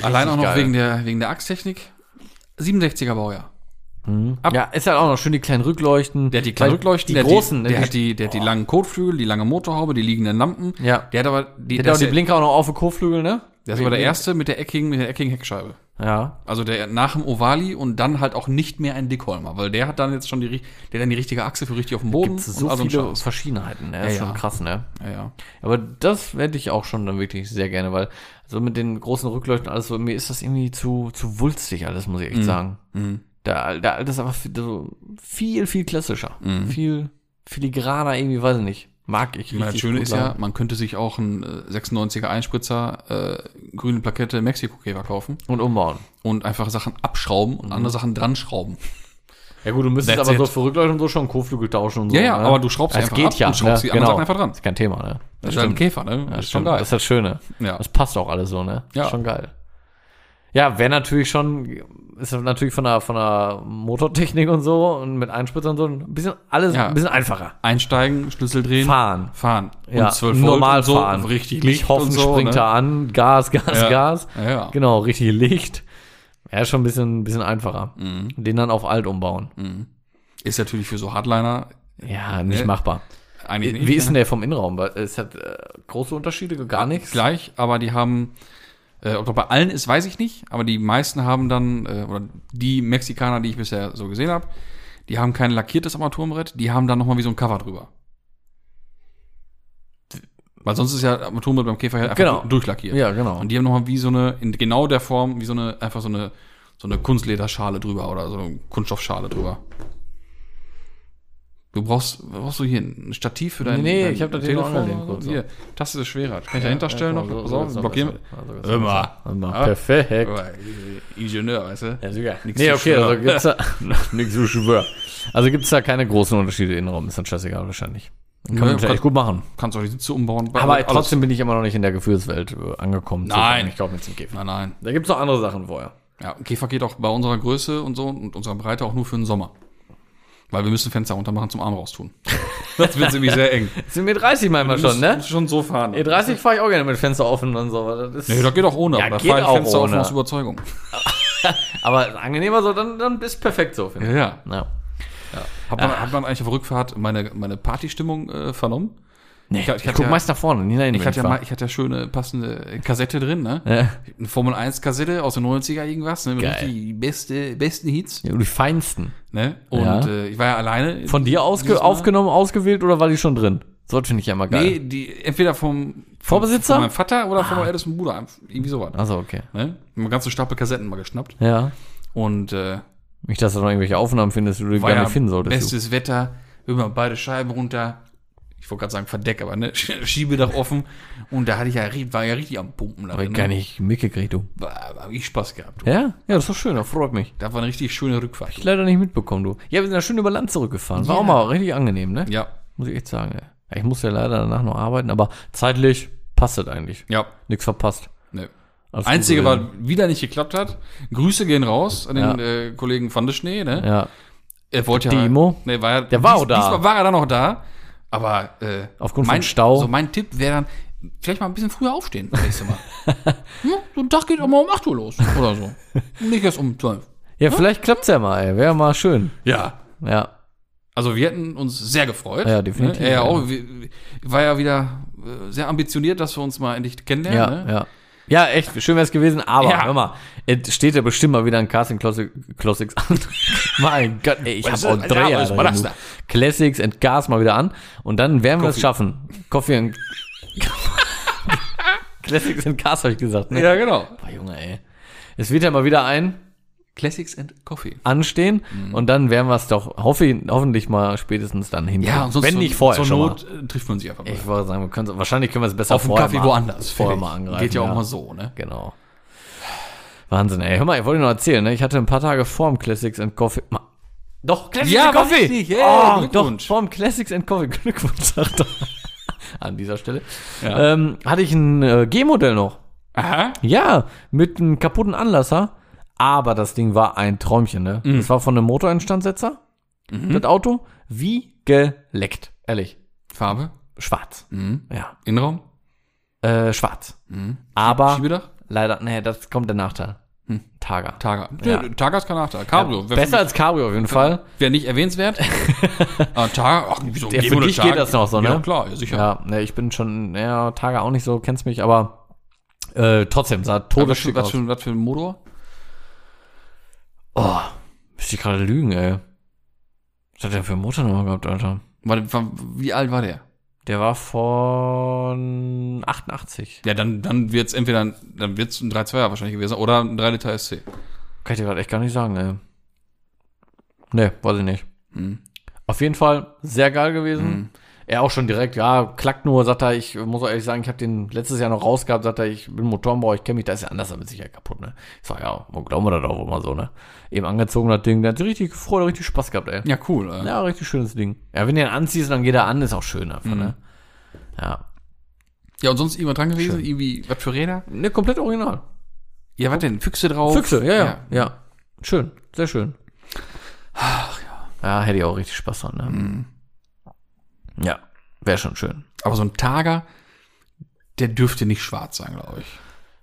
Allein auch noch geil. wegen der, wegen der Achstechnik. 67er Baujahr. Mhm. ab- Ja, ist halt auch noch schön die kleinen Rückleuchten. Der hat die kleinen Weil Rückleuchten, die der großen, hat die, der, die- hat die, der hat die langen Kotflügel, die lange Motorhaube, die liegenden Lampen. Ja. Der hat aber die, Der der hat auch die der, Blinker auch noch auf den Kotflügel, ne? Ist aber der erste mit der eckigen, mit der eckigen Heckscheibe. Ja. Also der nach dem Ovali und dann halt auch nicht mehr ein Dickholmer, weil der hat dann jetzt schon die, der dann die richtige Achse für richtig auf dem Boden. Gibt so ein viele. Verschiedenheiten, ne? ist Ja, schon ja. krass, ne? Ja, ja. Aber das werde ich auch schon dann wirklich sehr gerne, weil so mit den großen Rückleuchten alles so, mir ist das irgendwie zu, zu wulstig alles, muss ich echt sagen. Mhm. Der, der alte ist einfach viel, so viel, viel klassischer. Mhm. Viel filigraner irgendwie, weiß ich nicht. Mag ich Ich meine, das richtig Schöne ist ja, man könnte sich auch einen äh, 96er Einspritzer äh, grüne Plakette Mexiko-Käfer kaufen Und umbauen. und einfach Sachen abschrauben und andere Sachen dran schrauben. Ja gut, du müsstest That's aber so it. für Rückleuchten und so schon Kotflügel tauschen und so. Ja, ja, ne? aber du schraubst das einfach geht ab ja, und schraubst ne? die anderen genau. Sachen einfach dran. Das ist kein Thema, ne? Das ist halt ein Käfer, ne? Ja, Das ist schon geil. Das ist das Schöne. Ja. Das passt auch alles so, ne? Ja. Ist schon geil. Ja, wäre natürlich schon, ist natürlich von der, von der Motortechnik und so und mit Einspritzern und so ein bisschen alles Ja. ein bisschen einfacher. Einsteigen, Schlüssel drehen, Fahren. fahren. Ja, und 12 normal und so, fahren. richtig Nicht Licht hoffen, und so, springt ne? er an, Gas, Gas, Ja. Gas. Ja, ja. Genau, richtig Licht. Ja, schon ein bisschen, ein bisschen einfacher. Mhm. Den dann auf alt umbauen. Ist natürlich für so Hardliner Ja, nicht Ne? machbar. eigentlich nicht. Wie ist denn ne? der vom Innenraum? Es hat äh, große Unterschiede, gar nichts. gleich, aber die haben, äh, ob das bei allen ist, weiß ich nicht, aber die meisten haben dann, äh, oder die Mexikaner, die ich bisher so gesehen habe, die haben kein lackiertes Armaturenbrett, die haben dann nochmal wie so ein Cover drüber. Weil sonst ist ja Armaturenbrett beim Käfer halt einfach Genau. durchlackiert. Ja, genau. Und die haben nochmal wie so eine, in genau der Form, wie so eine, einfach so eine, so eine Kunstlederschale drüber oder so eine Kunststoffschale drüber. Du brauchst, brauchst du hier? Ein Stativ für dein, Nee, dein ich hab das Telefon? so? kurz so. Hier, Taste ist schwerer. Kann ich dahinter stellen noch? Pass auf, blockieren. Immer. Immer. Immer. Ja. Perfekt. Ingenieur, weißt du? Ja, sogar. Nix Nee, okay, also gibt's da, nix zu schwören. Also gibt's da keine großen Unterschiede im Innenraum, ist dann scheißegal wahrscheinlich. Kann Nö, man ja kann- echt gut machen. Kannst auch die Sitze umbauen. Aber alles. trotzdem bin ich immer noch nicht in der Gefühlswelt äh, angekommen. Nein. Ich glaube mit zum Käfer. Nein, nein. Da gibt's noch andere Sachen vorher. Ja, Käfer geht auch bei unserer Größe und so und unserer Breite auch nur für den Sommer. Weil wir müssen Fenster runter machen zum Arm raustun. Das wird nämlich sehr eng. Sind wir 30 manchmal schon, ne? Schon so fahren. E30 fahre ich auch gerne mit Fenster offen und so. Das Nee, das geht auch ohne, Ja, aber da fahre ich auch Fenster offen ohne. aus Überzeugung. aber angenehmer so, dann, dann ist perfekt so, finde Ja, ich. ja. Ja. Hat, man, hat man eigentlich auf Rückfahrt meine, meine Partystimmung äh, vernommen? Nee, Ich- ich, ich guck ja- meist nach vorne, nie nach hinten. Ich hatte, ja mal, ich hatte ja schöne passende Kassette drin, ne? fahre. Eine Formel 1 Kassette aus den 90er irgendwas, ne? Geil. die beste, besten Hits, ja, die feinsten. ne? Und Ja. äh, ich war ja alleine. Von dir ausge aufgenommen, ausgewählt oder war die schon drin? So finde ich ja immer geil. Nee, die, entweder vom Vorbesitzer? Von meinem Vater oder von meinem ältesten Bruder. Irgendwie sowas. Also okay. Ne? Einen ganzen Stapel Kassetten mal geschnappt. Ja. Und äh, Nicht, dass du noch irgendwelche Aufnahmen findest, die du gar ja nicht finden solltest. bestes Wetter, immer beide Scheiben runter. Ich wollte gerade sagen Verdeck, aber ne, Schiebedach offen. Und da hatte ich ja, war ja richtig am Pumpen. Aber ich ne? gar nicht mitgekriegt, du. War, war ich Spaß gehabt. Du. Ja? Ja, das doch schön, das freut mich. Da war eine richtig schöne Rückfahrt. Ich leider nicht mitbekommen, du. Ja, wir sind ja schön über Land zurückgefahren. War Ja. auch mal richtig angenehm, ne? Ja, Muss ich echt sagen. Ja, Ich muss ja leider danach noch arbeiten, aber zeitlich passt das eigentlich. ja. Nichts verpasst. Ne. Alles Einzige, was wieder nicht geklappt hat, Grüße gehen raus an den Ja. äh, Kollegen van der Schnee, ne? Ja. Er wollte ja. Demo? Ne, war ja, Der war auch da. Diesmal war er dann noch da. Aber äh, Aufgrund mein, von Stau. So mein Tipp wäre dann, vielleicht mal ein bisschen früher aufstehen, das nächste Mal. ja, so ein Tag geht auch mal um 8 Uhr los. Oder so. Und nicht erst um 12. Ja, vielleicht klappt's ja mal, ey. Wäre mal schön. Ja. Ja. Also wir hätten uns sehr gefreut. Ja, definitiv, Ne? Er ja ja. auch. War ja wieder äh, sehr ambitioniert, dass wir uns mal endlich kennenlernen. Ja, ne? ja. Ja, echt, schön wär's gewesen, aber Ja. hör mal, es steht ja bestimmt mal wieder ein Casting Classic, Classics an. mein Gott, ey, ich Was hab auch drei Ja, Jahre da? Classics and Gas mal wieder an und dann werden wir es schaffen. Coffee and Classics and Gas habe ich gesagt, ne? Ja, genau. Boah, Junge, ey. Es wird ja mal wieder ein Classics and Coffee. anstehen und dann werden wir es doch hoffe, hoffentlich mal spätestens dann hinkriegen. Ja, und sonst Wenn nicht vorher zur schon mal. Not äh, trifft man sich einfach mal. Ich wollte sagen, wir können, wahrscheinlich können wir es besser Auf vorher Kaffee mal, woanders. vorher mal angreifen. Geht ja auch mal so, ne? Genau. Wahnsinn, ey. Hör mal, ich wollte noch erzählen, ne? Ich hatte ein paar Tage vorm Classics and Coffee. Ma doch, Classics Ja, and Coffee. richtig, hey, oh, doch, vorm Classics and Coffee. Glückwunsch, sagt er. An dieser Stelle. Ja. Ähm, hatte ich ein äh, G-Modell noch. Aha. Ja, mit einem kaputten Anlasser. Aber das Ding war ein Träumchen, ne? Mhm. Das war von einem Motorinstandsetzer. Das Auto. Wie geleckt. Ehrlich. Farbe. Schwarz. Mhm. Ja. Innenraum. Äh, schwarz. Mhm. Aber Schiebedach. leider, nee, das kommt der Nachteil. Hm. Tager. Tager. Ja. Ja. Tager ist kein Nachteil. Cabrio. Wär- Besser als Cabrio auf jeden Fall. Wäre nicht erwähnenswert. Aber Tager, ach, wieso? Ja, für dich Tager? geht das noch so, ne? Ja, klar, ja, sicher. Ja, ne, ich bin schon, ja, Tage auch nicht so, kennst mich, aber äh, trotzdem sah was, aus. für, was für ein Motor? Oh, müsste ich gerade lügen, ey. Was hat der für Motor nochmal gehabt, Alter? War, war, wie alt war der? Der war von 88. Ja, dann, dann wird's entweder ein, dann wird's ein 3.2er wahrscheinlich gewesen oder ein 3 Liter SC. Kann ich dir gerade echt gar nicht sagen, ey. Ne, weiß ich nicht. Hm. Auf jeden Fall sehr geil gewesen. Hm. Er auch schon direkt, ja, klackt nur, sagt er, ich muss auch ehrlich sagen, ich habe den letztes Jahr noch rausgehabt, sagt er, ich bin Motorenbauer, ich kenne mich, da ist ja anders mit Sicherheit kaputt, ne? Ich sag, ja, wo glauben wir das auch immer so, ne? Eben angezogen das Ding, der hat richtig gefreut, richtig Spaß gehabt, ey. Ja, cool. Äh. Ja, richtig schönes Ding. Ja, wenn du ihn anziehst, dann geht er an, ist auch schön einfach, ne? Ja. Ja, und sonst irgendwas dran gewesen? Schön. Irgendwie, was für Räder? Ne, komplett original. Ja, was denn? Füchse drauf? Füchse, ja, ja, ja. Schön, sehr schön. Ach ja. Ja, hätte ich auch richtig Spaß dran, ne? Ja, wäre schon schön. Aber so ein Tager, der dürfte nicht schwarz sein, glaube ich.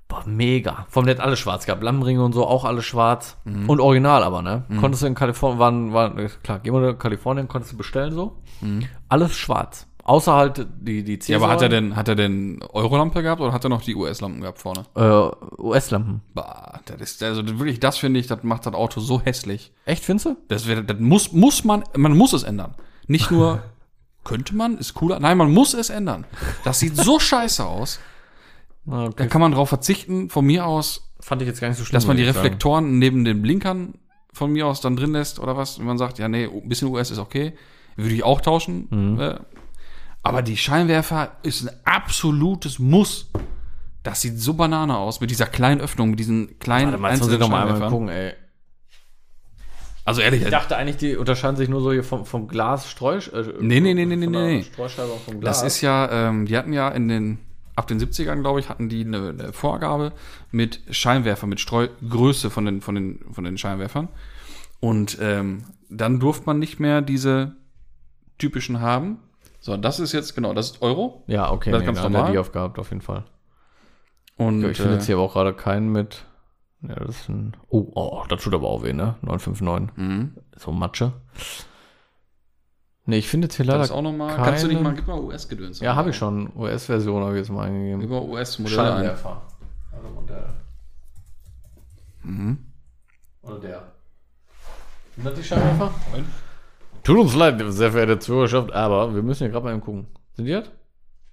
Boah, mega. Vom Net alles schwarz gehabt. Lampenringe und so, auch alles schwarz. Und original aber, ne? Konntest du in Kalifornien, waren, waren, klar, gehen wir nach Kalifornien, konntest du bestellen so. Alles schwarz. Außer halt die, die Ja, aber hat er denn, hat er denn Eurolampe gehabt oder hat er noch die US-Lampen gehabt vorne? Äh, US-Lampen. Bah, das ist, also wirklich, das finde ich, das macht das Auto so hässlich. Echt, findest du? Das, wär, das muss, muss man, man muss es ändern. Nicht nur, könnte man, ist cooler. Nein, man muss es ändern. Das sieht so scheiße aus. Ah, Da Okay. kann man drauf verzichten, von mir aus, Fand ich jetzt gar nicht so schlimm. dass man die ich sagen. Reflektoren neben den Blinkern von mir aus dann drin lässt oder was. Wenn man sagt, ja, nee, ein bisschen US ist okay. Würde ich auch tauschen. Mhm. Äh, aber die Scheinwerfer ist ein absolutes Muss. Das sieht so Banane aus mit dieser kleinen Öffnung, mit diesen kleinen Warte mal, einzelnen Scheinwerfern. gucken, ey. Also ehrlich, Ich dachte eigentlich, die unterscheiden sich nur so hier vom, vom Glas Streu. Äh, Nee, nee, nee, nee, nee, der nee. Streuscheibe vom Glas. Das ist ja, ähm, die hatten ja in den, ab den 70ern, glaube ich, hatten die eine, eine Vorgabe mit Scheinwerfer, mit Streugröße von den, von den, von den Scheinwerfern. Und ähm, dann durfte man nicht mehr diese typischen haben. So, das ist jetzt, genau, das ist Euro. Ja, okay. Das ist nee, ganz normal. die aufgehabt, auf jeden Fall. Und ich finde äh, jetzt hier aber auch gerade keinen mit. Ja, das ist ein. Oh, oh, das tut aber auch weh, ne? 959. mhm. So Matsche. Nee, ich finde jetzt hier leider. Das auch nochmal. keine- Kannst du nicht mal, gib mal US-Gedöns. Ja, habe ich schon. US-Version habe ich jetzt mal eingegeben. Über US-Modelle ein. Scheinwerfer. Also Modell. Mhm. Oder der. Sind das die Scheinwerfer? Tut uns leid, sehr verehrte Zuhörerschaft, aber wir müssen hier gerade mal eben gucken. Sind die das?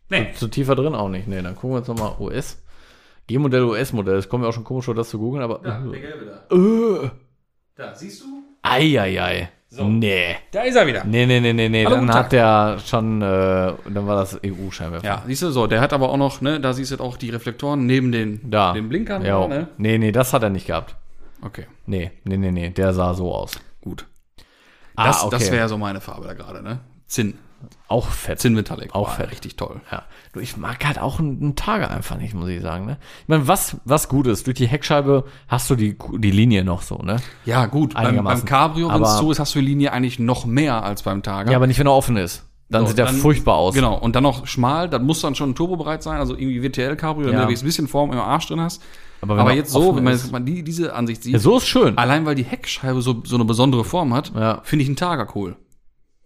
Nee. Zu tiefer drin auch nicht. Nee, dann gucken wir jetzt nochmal US. G-Modell, US-Modell. Es kommt mir auch schon komisch vor, das zu googeln, aber. Ja, der gelbe da. Äh. Da, siehst du? Eieiei. Nee. Da ist er wieder. Nee, nee, nee, nee, nee. Hallo, dann hat der schon, äh, dann war das EU-Scheinwerfer. Ja, siehst du, so, der hat aber auch noch, ne, da siehst du auch die Reflektoren neben den, Da. den Blinkern. Ja. da, ne? Nee, nee, das hat er nicht gehabt. Okay, Nee, nee, nee, nee. Der sah so aus. gut. Ah, Das, das wäre so meine Farbe da gerade, ne? Zinn. auch fett. Zinn Metallic. Auch fett. Richtig toll. Ja. Du, ich mag halt auch einen, einen Tage einfach nicht, muss ich sagen. Ne? Ich meine, was, was gut ist, durch die Heckscheibe hast du die, die Linie noch so, ne? Ja, gut. Beim, beim. Cabrio, wenn es Aber- so ist, hast du die Linie eigentlich noch mehr als beim Targa. Ja, aber nicht, wenn er offen ist. Dann So, sieht er dann- furchtbar aus. Genau, und dann noch schmal, dann muss dann schon turbobereit sein, also irgendwie WTL-Cabrio, Ja. du ein bisschen Form im Arsch drin hast. Aber Aber, wenn er jetzt so, wenn man, jetzt mal die, diese Ansicht sieht, Ja, so ist schön. allein weil die Heckscheibe so, so eine besondere Form hat, Ja. finde ich einen Targa cool.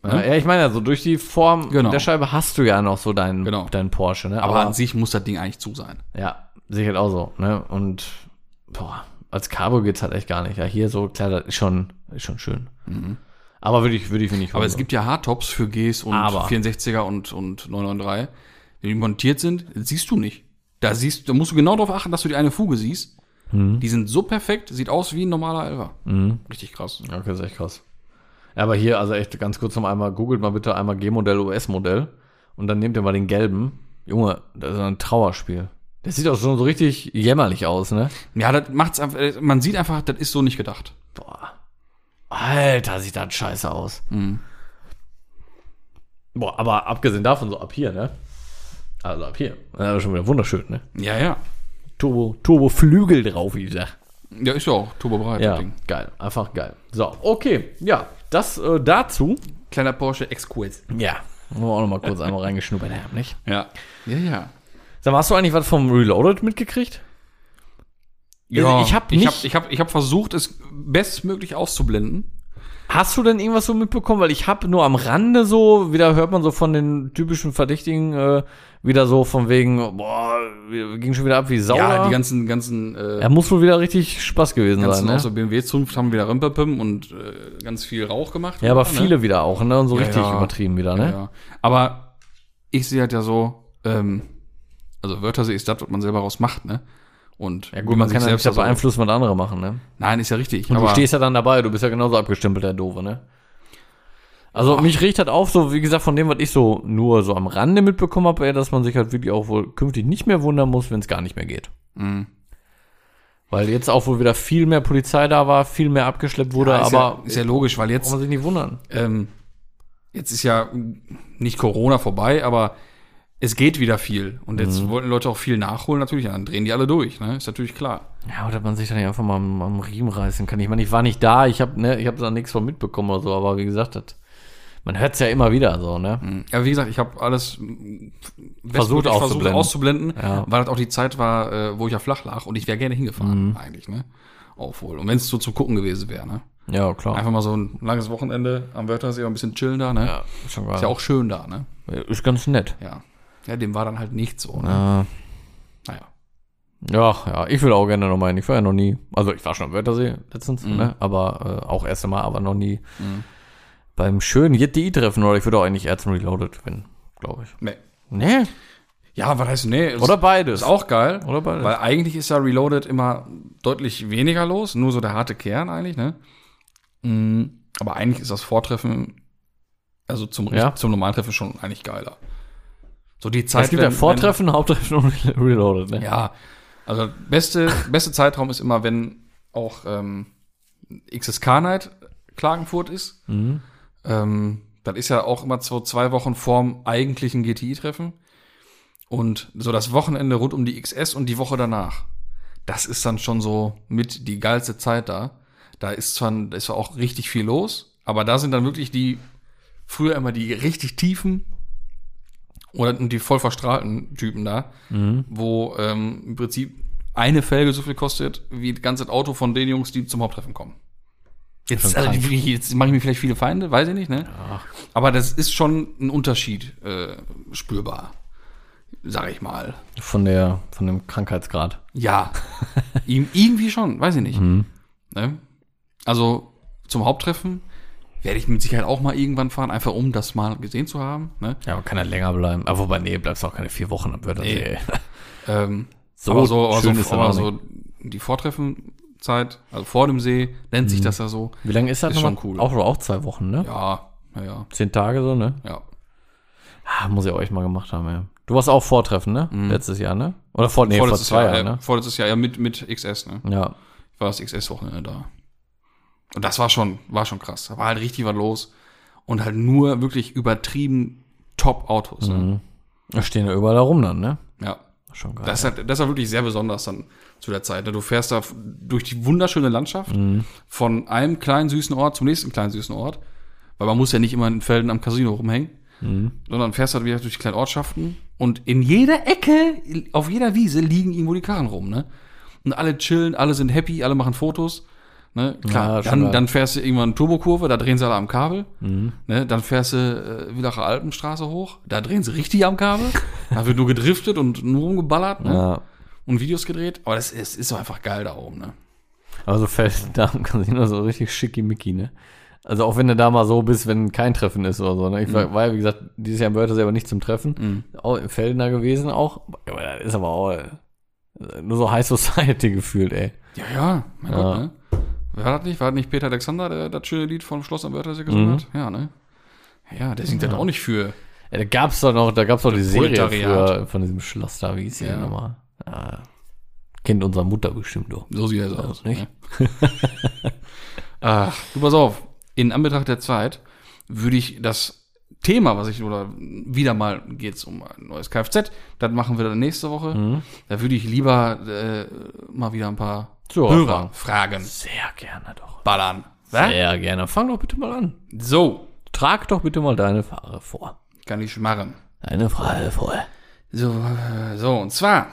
Ja, ja, ich meine, also durch die Form Genau. der Scheibe hast du ja noch so deinen, Genau. deinen Porsche, ne? Aber, an sich muss das Ding eigentlich zu sein. Ja, sicher auch so, ne? Und boah, als Cabrio geht's halt echt gar nicht. Ja, hier so, klar, das ist schon, ist schon schön. Aber würde ich, würde ich mir nicht Mhm. Aber es holen. gibt ja Hardtops für Gs und Aber- 64er und, und 993, die montiert sind, siehst du nicht. Da siehst, da musst du genau darauf achten, dass du die eine Fuge siehst. Mhm. Die sind so perfekt, sieht aus wie ein normaler Elfer. Richtig krass. Okay, das ist echt krass. Aber hier, also echt ganz kurz noch einmal, googelt mal bitte einmal G-Modell, US-Modell und dann nehmt ihr mal den gelben. Junge, das ist ein Trauerspiel. Der sieht auch schon so richtig jämmerlich aus, ne? Ja, das macht's einfach, äh, man sieht einfach, das ist so nicht gedacht. Boah. Alter, sieht das scheiße aus. Boah, aber abgesehen davon, so ab hier, ne? Also ab hier. Ja, schon wieder wunderschön, ne? Ja, ja. Turbo, Turbo Flügel drauf, wie gesagt. Ja, ist ja auch turbobereit, das Ja, Ding. geil. Einfach geil. So, okay. Ja, das äh, dazu. Kleiner Porsche Exquis. Ja. Wollen wir auch noch mal kurz einmal reingeschnuppert haben, nicht? Ja. Ja, ja. Sag mal, hast du eigentlich was vom Reloaded mitgekriegt? Also ich hab ich nicht- hab, ich hab, ich hab versucht, es bestmöglich auszublenden. Hast du denn irgendwas so mitbekommen? Weil ich habe nur am Rande so, wieder hört man so von den typischen Verdächtigen, äh, wieder so von wegen, boah, ging schon wieder ab wie Sau. Ja, die ganzen, ganzen, äh, er muss wohl wieder richtig Spaß gewesen ganzen sein, aus ne? der BMW-Zunft haben wieder Römperpim und äh, ganz viel Rauch gemacht. Ja, aber ne? viele wieder auch, ne? Und so Ja, richtig ja. übertrieben wieder, ne? Ja. Aber ich sehe halt ja so, ähm, also Wörtersee ist das, was man selber raus macht, ne? Und Ja gut, man kann ja nicht beeinflussen, was andere machen, ne? Nein, ist ja richtig. Und du stehst ja dann dabei, du bist ja genauso abgestempelt, der Doofe, ne? Also mich riecht halt auf, so wie gesagt, von dem, was ich so nur so am Rande mitbekommen habe, dass man sich halt wirklich auch wohl künftig nicht mehr wundern muss, wenn es gar nicht mehr geht. Mhm. Weil jetzt auch wohl wieder viel mehr Polizei da war, viel mehr abgeschleppt wurde, ja, ist aber ja, ist ja logisch, weil kann jetzt man sich nicht wundern. ähm, jetzt ist ja nicht Corona vorbei, aber es geht wieder viel. Und Mhm. jetzt wollten Leute auch viel nachholen, natürlich. Dann drehen die alle durch, ne? Ist natürlich klar. Ja, oder man sich dann nicht einfach mal am, am Riemen reißen kann. Ich meine, ich war nicht da, ich habe ne, ich hab da nichts von mitbekommen oder so, aber wie gesagt, das, man hört es ja immer wieder so, ne? Mhm. Ja, wie gesagt, ich habe alles Versucht auszublenden. auszublenden, Ja. weil das auch die Zeit war, äh, wo ich ja flach lag und ich wäre gerne hingefahren, Mhm. eigentlich, ne? Auch wohl. Und wenn es so zum Gucken gewesen wäre, ne? Ja, klar. Einfach mal so ein langes Wochenende am Wörthersee, ein bisschen chillen da, ne? ja, ist schon geil. Ist ja auch schön da, ne? ist ganz nett. Ja. Ja, dem war dann halt nicht so, ne? Ja. Naja. Ja, ja, ich will auch gerne noch mal hin. Ich war ja noch nie. Also ich war schon am Wörthersee letztens, Mhm. ne? Aber äh, auch erst einmal, aber noch nie beim schönen JDI-Treffen oder ich würde auch eigentlich zum Reloaded gewinnen, glaube ich. Nee. Nee. Ja, was heißt nee? Ist, Oder beides. ist auch geil. Oder beides. Weil eigentlich ist ja Reloaded immer deutlich weniger los, nur so der harte Kern eigentlich, ne? Mhm. Aber eigentlich ist das Vortreffen, also zum, Ja. zum Normantreffen schon eigentlich geiler. So die Zeit. es gibt ja wenn- Vortreffen, Haupttreffen und Reloaded, ne? Wenn, ja, also beste, beste Zeitraum ist immer, wenn auch ähm, XSK Night Klagenfurt ist. Mhm. Ähm, das ist ja auch immer so zwei Wochen vorm eigentlichen GTI-Treffen. Und so das Wochenende rund um die XS und die Woche danach. Das ist dann schon so mit die geilste Zeit da. Da ist zwar, da ist zwar auch richtig viel los, aber da sind dann wirklich die, früher immer die richtig tiefen oder die voll verstrahlten Typen da, wo ähm, im Prinzip eine Felge so viel kostet, wie das ganze Auto von den Jungs, die zum Haupttreffen kommen. Jetzt, also, jetzt mache ich mir vielleicht viele Feinde, weiß ich nicht, ne? Aber das ist schon ein Unterschied äh, spürbar, sag ich mal. Von der, von dem Krankheitsgrad. Ja, Ir- irgendwie schon, weiß ich nicht. Mhm. Ne? Also zum Haupttreffen werde ich mit Sicherheit auch mal irgendwann fahren, einfach um das mal gesehen zu haben. Ne? Ja, man kann ja länger bleiben. Aber wobei, nee, bleibst auch keine vier Wochen am Wörthersee. Nee. Ähm, So aber so, aber schön so, ist aber so die Vortreffenzeit, also vor dem See, nennt sich das ja so. Wie lange ist das Ist nochmal? schon cool. Auch, auch zwei Wochen, ne? Ja, ja, ja, Zehn Tage so, ne? ja. Ah, muss ich auch echt mal gemacht haben, ja. Du warst auch Vortreffen, ne? Letztes Jahr, ne? Oder vor, nee, vor zwei Jahr, Jahren, ja, ne? vorletztes Jahr, ja, mit, mit XS, ne? Ja. Ich war das XS-Wochenende da. Und das war schon, war schon krass. Da war halt richtig was los. Und halt nur wirklich übertrieben Top-Autos. Mhm. Ne? Da stehen ja überall da rum dann, ne? Ja. Schon geil. Das ist, halt, das ist halt wirklich sehr besonders dann zu der Zeit. ne? Du fährst da durch die wunderschöne Landschaft Mhm. von einem kleinen süßen Ort zum nächsten kleinen süßen Ort. Weil man muss ja nicht immer in Felden am Casino rumhängen. Mhm. Sondern fährst halt wieder durch die kleinen Ortschaften. Und in jeder Ecke, auf jeder Wiese liegen irgendwo die Karren rum, ne? Und alle chillen, alle sind happy, alle machen Fotos. Ne? Klar, Ja, dann. Mhm. dann fährst du irgendwann Turbokurve, da drehen sie alle am Kabel. Ne? Dann fährst du äh, Willacher Alpenstraße hoch, da drehen sie richtig am Kabel. da wird nur gedriftet und nur rumgeballert ne? ja. und Videos gedreht. Aber das ist, ist so einfach geil da oben. Ne? Aber so fällt da am Casino so richtig schickimicki, ne? Also auch wenn du da mal so bist, wenn kein Treffen ist oder so. Ne? Ich war, war ja, wie gesagt, dieses Jahr im Wörthersee aber nicht zum Treffen. Auch im Feldener gewesen auch. Aber das ist aber auch äh, nur so High Society gefühlt, ey. Ja, ja, mein Ja. Gott, ne? War das nicht? War das nicht Peter Alexander, der das schöne Lied vom Schloss am Wörthersee gesungen Mhm. hat? Ja, ne? Ja, der singt das auch nicht für. Ja, da gab's doch noch, da gab's doch die Serie früher von diesem Schloss da, wie hieß die Ja. nochmal? Ja, kennt unsere Mutter bestimmt doch. So sieht er aus. nicht? Ne? Ach, du pass auf. In Anbetracht der Zeit würde ich das Thema, was ich, oder wieder mal geht's um ein neues Kfz, das machen wir dann nächste Woche. Mhm. Da würde ich lieber äh, mal wieder ein paar Zuhörer Hörer fragen. Sehr gerne doch. Ballern. Was? Sehr gerne. Fang doch bitte mal an. So, Trag doch bitte mal deine Frage vor. kann ich machen. Deine Frage vor. So, so, und zwar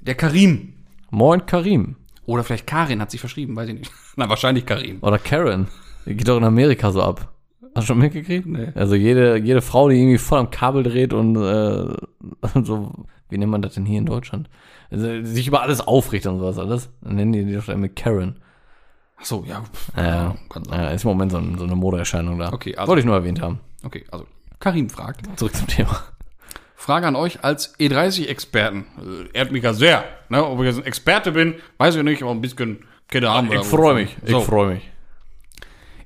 der Karim. Moin Karim. Oder vielleicht Karin hat sich verschrieben, weiß ich nicht. Na, wahrscheinlich Karim. Oder Karen. Die geht doch in Amerika so ab. Hast du schon mitgekriegt? Nee. Also jede, jede Frau, die irgendwie voll am Kabel dreht und äh, so, wie nennt man das denn hier in Deutschland? Also, sich über alles aufrichtet und sowas alles. Dann nennen die die doch immer Karen. Ach so, ja. pff, Ja, ist im Moment so, ein, so eine Modeerscheinung da. Okay, also- Wollte ich nur erwähnt haben. Okay, also Karim fragt. Zurück zum Thema. Frage an euch als E30-Experten. Äh, Ehrt mich ja sehr. Ne? Ob ich jetzt ein Experte bin, weiß ich nicht, aber ein bisschen keine Ahnung. Ich freue mich. So, Ich freue mich.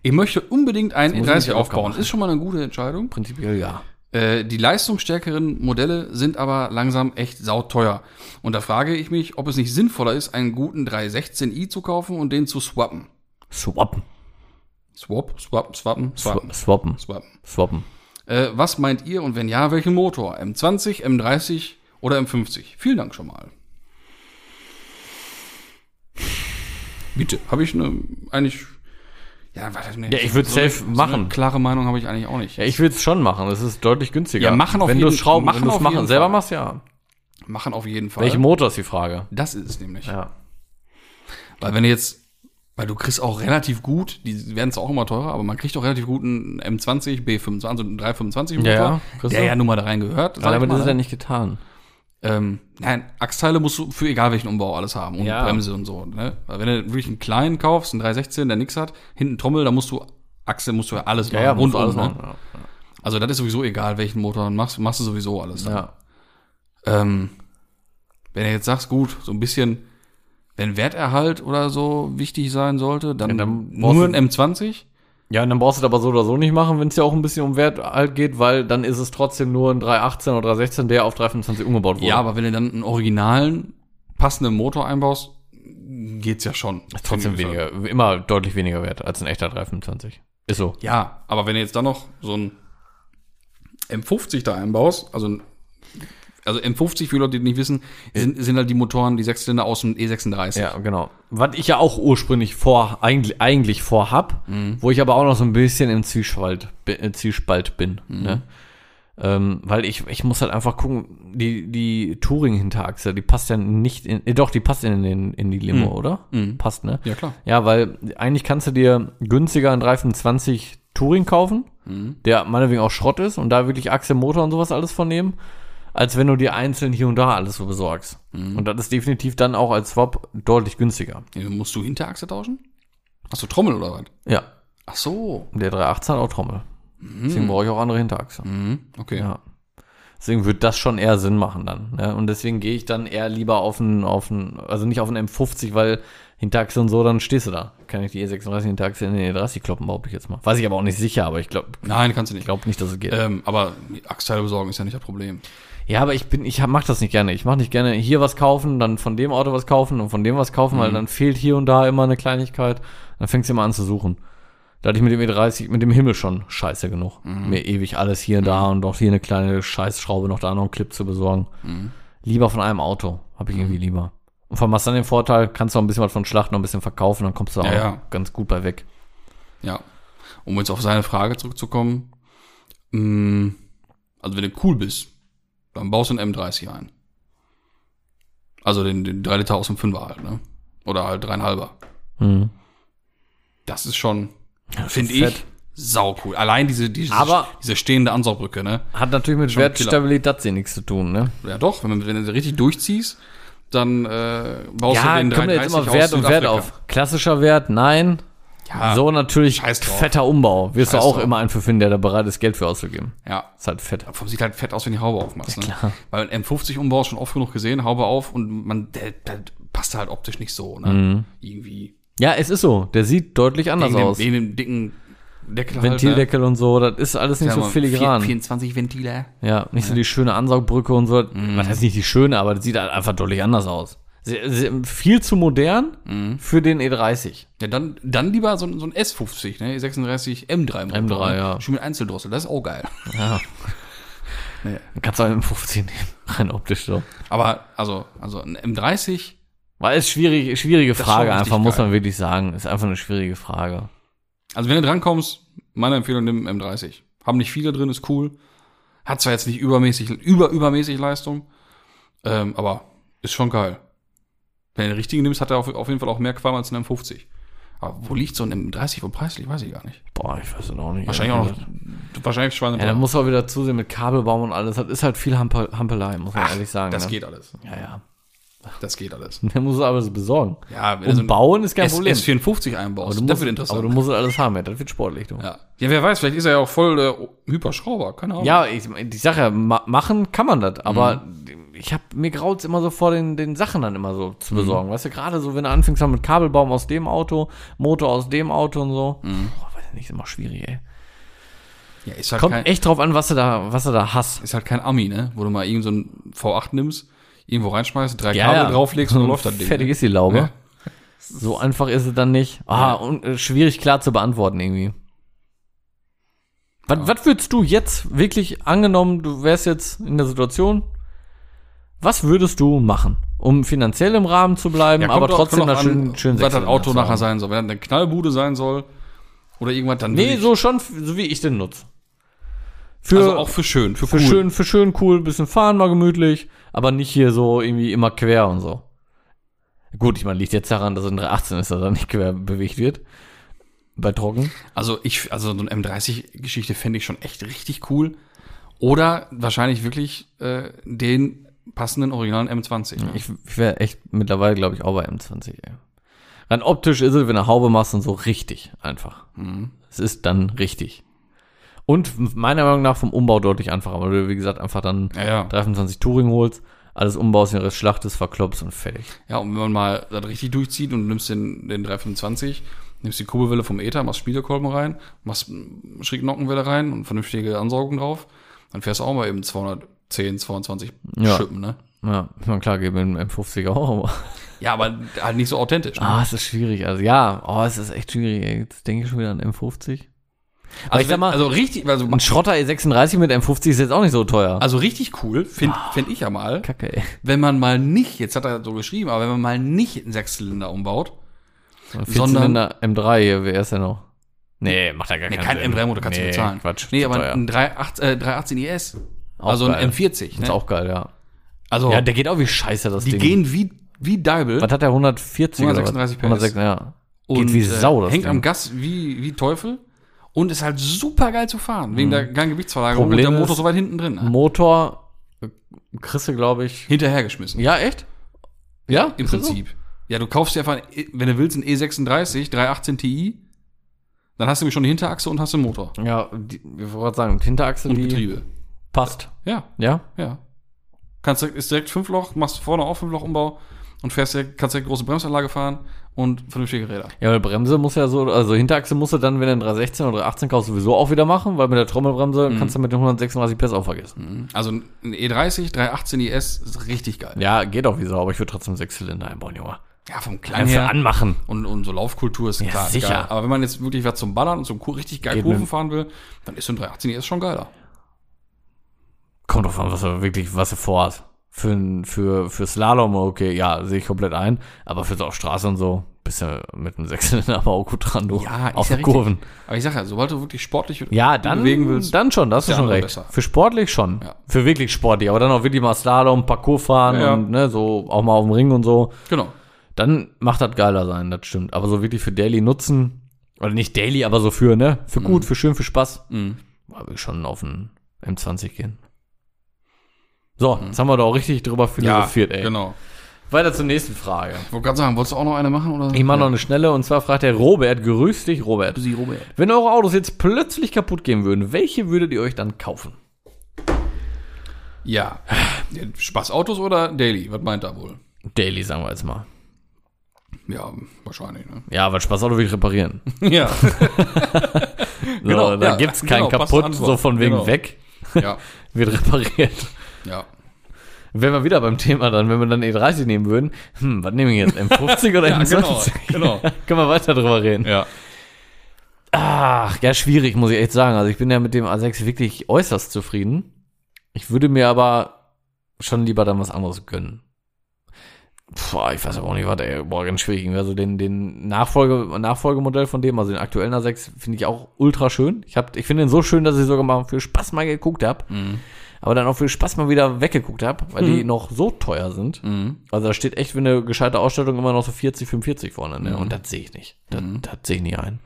ich möchte unbedingt einen muss ich E30 mich aufbauen. Ist schon mal eine gute Entscheidung. Prinzipiell ja. Äh, die leistungsstärkeren Modelle sind aber langsam echt sauteuer. Und da frage ich mich, ob es nicht sinnvoller ist, einen guten 316i zu kaufen und den zu swappen. Swappen. Swap, swap, swappen, swappen, Swappen. Swappen. swappen. Äh, was meint ihr und wenn ja, welchen Motor? M20, M30 oder M50? Vielen Dank schon mal. Bitte. Habe ich eine, eigentlich, ja, warte, nee, Ja, ich würd so eine- safe So machen. eine klare Meinung habe ich eigentlich auch nicht. Ja, ich will es schon machen. Es ist deutlich günstiger. Ja, machen auf Wenn jeden- machen wenn du es machen selber Fall. machst, ja. Machen auf jeden Fall. Welchen Motor ist die Frage? das ist es nämlich. Ja. Weil wenn du jetzt, weil du kriegst auch relativ gut, die werden zwar auch immer teurer, aber man kriegt auch relativ gut einen M20, B25, also einen 325 Motor, Ja, ja, der ja nun mal da rein gehört. sag Aber damit mal, ist es ja nicht getan. Ähm, nein, Achsteile musst du für egal welchen Umbau alles haben und Ja. Bremse und so. Ne? Weil wenn du wirklich einen kleinen kaufst, einen 316, der nix hat, hinten Trommel, da musst du Achse, musst du ja alles machen, musst du rundum, ne? machen. Also das ist sowieso egal, welchen Motor du machst, machst du sowieso alles. Ja. ja. Ähm, wenn du jetzt sagst, gut, so ein bisschen, wenn Werterhalt oder so wichtig sein sollte, dann, Ja, dann nur ein M20. Ja, und dann brauchst du das aber so oder so nicht machen, wenn es ja auch ein bisschen um Wert halt geht, weil dann ist es trotzdem nur ein 318 oder 316, der auf 325 umgebaut wurde. Ja, aber wenn du dann einen originalen, passenden Motor einbaust, geht's ja schon. trotzdem Finde ich. weniger, immer deutlich weniger wert als ein echter 325. Ist so. Ja, aber wenn du jetzt dann noch so ein M50 da einbaust, also ein also M50 für Leute, die nicht wissen, sind, sind halt die Motoren, die Sechszylinder aus dem E36. Ja, genau. Was ich ja auch ursprünglich vor, eigentlich, eigentlich vorhab, Mhm. wo ich aber auch noch so ein bisschen im Zwiespalt, äh, Zwiespalt bin. Mhm. Ne? Ähm, weil ich, ich muss halt einfach gucken, die, die Touring-Hinterachse, die passt ja nicht in, äh, doch, die passt in, den, in die Limo, Mhm. oder? Mhm. Passt, ne? Ja, klar. Ja, weil eigentlich kannst du dir günstiger einen 325 Touring kaufen, Mhm. der meinetwegen auch Schrott ist und da wirklich Achse, Motor und sowas alles von nehmen, als wenn du dir einzeln hier und da alles so besorgst. Mhm. Und das ist definitiv dann auch als Swap deutlich günstiger. Ja, musst du Hinterachse tauschen? Hast du Trommel oder was? Ja, Ach so. der 318 hat auch Trommel. Deswegen brauche ich auch andere Hinterachse. Mhm. Okay. Ja. Deswegen wird das schon eher Sinn machen dann. Ne? Und deswegen gehe ich dann eher lieber auf einen, auf einen, also nicht auf einen M50, weil Hinterachse und so, dann stehst du da. Kann ich die E36 Hinterachse in den E30 kloppen, behaupte ich jetzt mal. Weiß ich aber auch nicht sicher, aber ich glaube Nein, kannst du nicht. glaub nicht, dass es geht. Ähm, aber Achsteile besorgen ist ja nicht das Problem. Ja, aber ich bin, ich mach das nicht gerne. Ich mache nicht gerne hier was kaufen, dann von dem Auto was kaufen und von dem was kaufen, weil dann fehlt hier und da immer eine Kleinigkeit. Dann fängst du immer an zu suchen. Da hatte ich mit dem E30, mit dem Himmel schon scheiße genug. Mir ewig alles hier und da und auch hier eine kleine Scheißschraube noch da noch einen Clip zu besorgen. Lieber von einem Auto, habe ich irgendwie lieber. Und von hast dann den Vorteil, kannst du auch ein bisschen was von Schlacht noch ein bisschen verkaufen, dann kommst du auch Ja, ja. ganz gut bei weg. Ja. Um jetzt auf seine Frage zurückzukommen. mh, Also wenn du cool bist, dann baust du einen M30 ein. Also den, den 3 Liter aus dem 5er halt, ne? Oder halt 3,5er. Mhm. Das ist schon, finde ich, sau cool. Allein diese, diese, Aber- diese stehende Ansaugbrücke, ne? Hat natürlich mit Wertstabilität nichts zu tun, ne? Ja doch, wenn, man, wenn du sie richtig durchziehst, dann äh, baust Ja, du den kommt ja jetzt 330 immer Wert und Wert auf. Klassischer Wert, nein. Ja, so natürlich fetter Umbau. Wirst Scheiß du auch drauf. immer einen für finden, der da bereit ist, Geld für auszugeben. ja. Ist halt fett. Vom sieht halt fett aus, wenn die Haube aufmachst. Ja, ne? klar. Weil ein M50-Umbau schon oft genug gesehen, Haube auf und man, der, der passt halt optisch nicht so, ne? Mhm. Irgendwie. Ja, es ist so. Der sieht deutlich anders Wegen dem, aus. wegen dem dicken Deckel halt, Ventildeckel und so, das ist alles nicht ne? so filigran. 24 Ventile. Ja, nicht so die schöne Ansaugbbrücke und so. Mhm. Was heißt nicht die schöne, aber das sieht halt einfach deutlich anders aus. Sie, sie, viel zu modern Mhm. für den E E30. Ja, dann, dann lieber so, ein- so ein S50, ne? 36 M3 Motor. M3, ne? ja. Schon mit Einzeldrossel, das ist auch geil. Ja. Nee. Dann kannst du auch einen 15 nehmen. Rein optisch so. Aber, also, also ein M30, Weil es schwierig, schwierige Frage einfach, muss geil. man wirklich sagen. Ist einfach eine schwierige Frage. also wenn du drankommst, meine Empfehlung, nimm einen M30. Haben nicht viele drin, ist cool. Hat zwar jetzt nicht übermäßig, über, übermäßig Leistung, ähm, aber ist schon geil. Wenn du den richtigen nimmst, hat er auf, auf jeden Fall auch mehr Qualm als ein M50. Aber wo liegt so ein M30 wohl preislich? Weiß ich gar nicht. Boah, ich weiß es auch nicht. Wahrscheinlich auch noch, wahrscheinlich Ja, da Schweine. muss auch wieder zusehen mit Kabelbaum und alles. Das ist halt viel Hampe Hampelei, muss man ehrlich sagen. das ne? geht alles. Ja, ja. Das geht alles. Der muss aber das besorgen. Ja, Und du so ein bauen ist kein S, Problem. S54 einbaust, aber, du das musst, wird interessant. aber du musst alles haben, ja. Das wird sportlich, du. ja. ja, wer weiß, vielleicht ist er ja auch voll der Hyperschrauber, keine Ahnung. Ja, ich, ich sag ja, ma machen kann man das, aber Mhm. Ich hab, mir graut's immer so vor den, den Sachen dann immer so Mhm. zu besorgen. Weißt du, gerade so, wenn du anfängst mit Kabelbaum aus dem Auto, Motor aus dem Auto und so. Mhm. Boah, weiß ich nicht, ist immer schwierig, ey. ja ist, halt Kommt kein, echt drauf an, was du da, was du da hast. ist halt kein Ami, ne? Wo du mal irgend so ein V8 nimmst, irgendwo reinschmeißt, drei Ja, Kabel ja. drauflegst und dann läuft das Ding. Fertig ne? ist die Laube. Ja. So einfach ist es dann nicht. Ah, und äh, schwierig klar zu beantworten irgendwie. Was, was würdest du jetzt wirklich angenommen, du wärst jetzt in der Situation, was würdest du machen, um finanziell im Rahmen zu bleiben, Ja, aber trotzdem auch schön, schön was das Auto nachher sein soll. Wenn das eine Knallbude sein soll oder irgendwas, dann Nee, so schon, so wie ich den nutze. Für, also auch für schön, für, für cool. schön, für schön cool, bisschen fahren mal gemütlich, aber nicht hier so irgendwie immer quer und so. Gut, ich meine, liegt jetzt daran, dass ein 318 ist, dass er nicht quer bewegt wird. Bei Trocken. Also ich, also so eine M30-Geschichte fände ich schon echt richtig cool. Oder wahrscheinlich wirklich äh, den passenden originalen M20. ne? Ich, ich wäre echt mittlerweile, glaube ich, auch bei M20, ey. Rein optisch ist es, wenn du Haube machst und so richtig einfach. Mhm. Es ist dann richtig. Und meiner Meinung nach vom Umbau deutlich einfacher, weil du, wie gesagt, einfach dann Ja, ja. 325 Touring holst, alles umbaust, den Rest schlachtest, verklopst und fertig. Ja, und wenn man mal das richtig durchzieht und du nimmst den, den 325, nimmst die Kurbelwelle vom Ether, machst Spiegelkolben rein, machst mm, Schrägnockenwelle rein und vernünftige Ansaugung drauf, dann fährst du auch mal eben 210, 22 Ja. Schippen, ne? Ja, klar, geben im M50 auch, aber. Ja, aber halt nicht so authentisch. Ne? Ah, es ist schwierig. Also ja, oh, es ist echt schwierig, ey. Jetzt denke ich schon wieder an M50. also, ich sag mal, also richtig, also, Ein Schrotter E36 mit M50 ist jetzt auch nicht so teuer. also richtig cool, finde find ich ja mal, Kacke, ey. wenn man mal nicht, jetzt hat er so geschrieben, aber wenn man mal nicht einen Sechszylinder umbaut, Sondern- Vierzylinder M3 hier, wer ist der noch? Nee, macht ja gar Nee, keinen kein Sinn. M3-Motor kannst du bezahlen. Quatsch. Nee, aber teuer. ein 318, äh, 318 IS. Auch also geil. ein M40. Ist Ne? auch geil, ja. Also, Ja, der geht auch wie scheiße, das die Ding. gehen wie, wie Deibel. Was hat der 140 oder was? 136 PS. 106, ja. und geht wie äh, Sau, das hängt Ding. am Gas wie, wie Teufel und ist halt super geil zu fahren, wegen der geilen Gewichtsverlagerung Mhm. Problem und der Motor ist- so weit hinten drin. Ne? Motor äh, kriegst du, glaube ich. Hinterhergeschmissen. Ja, echt? Ja, Im Ist Prinzip. Ja, du kaufst dir einfach, wenn du willst, einen E E36, 318 Ti, dann hast du nämlich schon die Hinterachse und hast den Motor. So? Ja, die, ich wollte gerade sagen, die Hinterachse, Und die Getriebe. Passt. Ja, Ja? ja. Kannst direkt, ist direkt Fünfloch, machst vorne auch Fünfloch-Umbau und fährst direkt, kannst direkt große Bremsanlage fahren und vernünftige Räder. Ja, weil Bremse muss ja so, also Hinterachse musst du dann, wenn du einen 316 oder 318 kaufst, sowieso auch wieder machen, weil mit der Trommelbremse Mhm. kannst du mit den 136 PS auch vergessen. Also ein E30, 318 IS ist richtig geil. Ja, geht auch wie so, aber ich würde trotzdem Sechszylinder einbauen, Junge. Ja, vom Einfach her. anmachen. Und, und so Laufkultur ist klar. sicher. Geil. Aber wenn man jetzt wirklich was zum Ballern und zum richtig geil Kurven fahren will, dann ist so ein 318 IS schon geiler. Kommt drauf an, was du wirklich, was du vorhast. Für, ein- für, für Slalom, okay, ja, sehe ich komplett ein. Aber für so auf Straße und so, bist du mit einem Sechszylinder aber auch gut dran, du. Ja, ist auf ja. Kurven. Aber ich sag ja, sobald du wirklich sportlich Ja, dann, bewegen willst, dann schon, da hast du der schon recht. besser. Für sportlich schon. Ja. Für wirklich sportlich, aber dann auch wirklich mal Slalom, Parcours fahren Ja, und ne, so auch mal auf dem Ring und so. genau. Dann macht das geiler sein, das stimmt. Aber so wirklich für Daily Nutzen, oder nicht Daily, aber so für, ne, für gut, für schön, für Spaß, Mhm. würde ich schon auf einen M20 gehen. So, jetzt haben wir da auch richtig drüber philosophiert, ey. genau. Weiter zur nächsten Frage. Ich wollte gerade sagen, wolltest du auch noch eine machen? Oder? Ich mache noch eine schnelle und zwar fragt der Robert, grüß dich, Robert. Sie, Robert. Wenn eure Autos jetzt plötzlich kaputt gehen würden, welche würdet ihr euch dann kaufen? Ja. Ja, Spaßautos oder Daily? Was meint er wohl? Daily, sagen wir jetzt mal. Ja, wahrscheinlich, ne? Ja, weil Spaß Auto will ich reparieren. ja. So, Genau, da ja, gibt's kein genau, kaputt, so von wegen Genau. weg, ja. wird repariert. Ja. Wenn wir wieder beim Thema dann, wenn wir dann E30 nehmen würden, hm, was nehmen wir jetzt? M50 oder Ja, M20? genau, genau. Können wir weiter drüber reden. Ja. Ach, ja, schwierig, muss ich echt sagen. Also ich bin ja mit dem A6 wirklich äußerst zufrieden. Ich würde mir aber schon lieber dann was anderes gönnen. Boah, ich weiß aber auch nicht, was, ey, boah, ganz schwierig. Also den, den Nachfolge, Nachfolgemodell von dem, also den aktuellen A6, finde ich auch ultra schön. Ich, hab, ich finde den so schön, dass ich sogar mal für Spaß mal geguckt habe. Mhm. Aber dann auch für Spaß mal wieder weggeguckt habe, weil die noch so teuer sind. Mhm. Also da steht echt für eine gescheite Ausstattung immer noch so 40, 45 vorne. Ne? Und das sehe ich nicht. Das, Mhm. das sehe ich nie ein.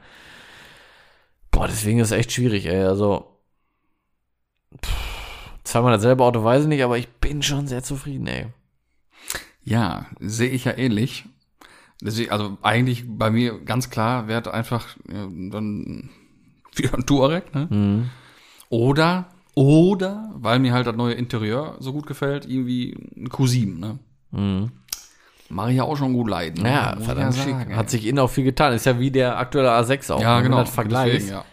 Boah, deswegen ist es echt schwierig, ey. Also pff, zweimal dasselbe Auto weiß ich nicht, aber ich bin schon sehr zufrieden, ey. Ja, sehe ich ja ähnlich. Deswegen, also eigentlich bei mir ganz klar wäre einfach ja, dann wieder ein Touareg, ne? Mhm. Oder, oder, weil mir halt das neue Interieur so gut gefällt, irgendwie ein Q7, ne? Mhm. Mache ich ja auch schon gut leiden. ne? Ja, verdammt schick. sagen, Hat sich innen auch viel getan. Ist ja wie der aktuelle A6 auch. ja, genau. Deswegen, ja.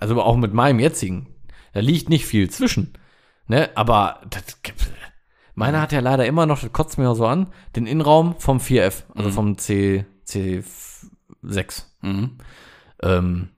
Also auch mit meinem jetzigen. Da liegt nicht viel zwischen. Ne? Aber das, meiner hat ja leider immer noch, das kotzt mir auch so an, den Innenraum vom 4F, also vom C, C6. Mhm. Ähm,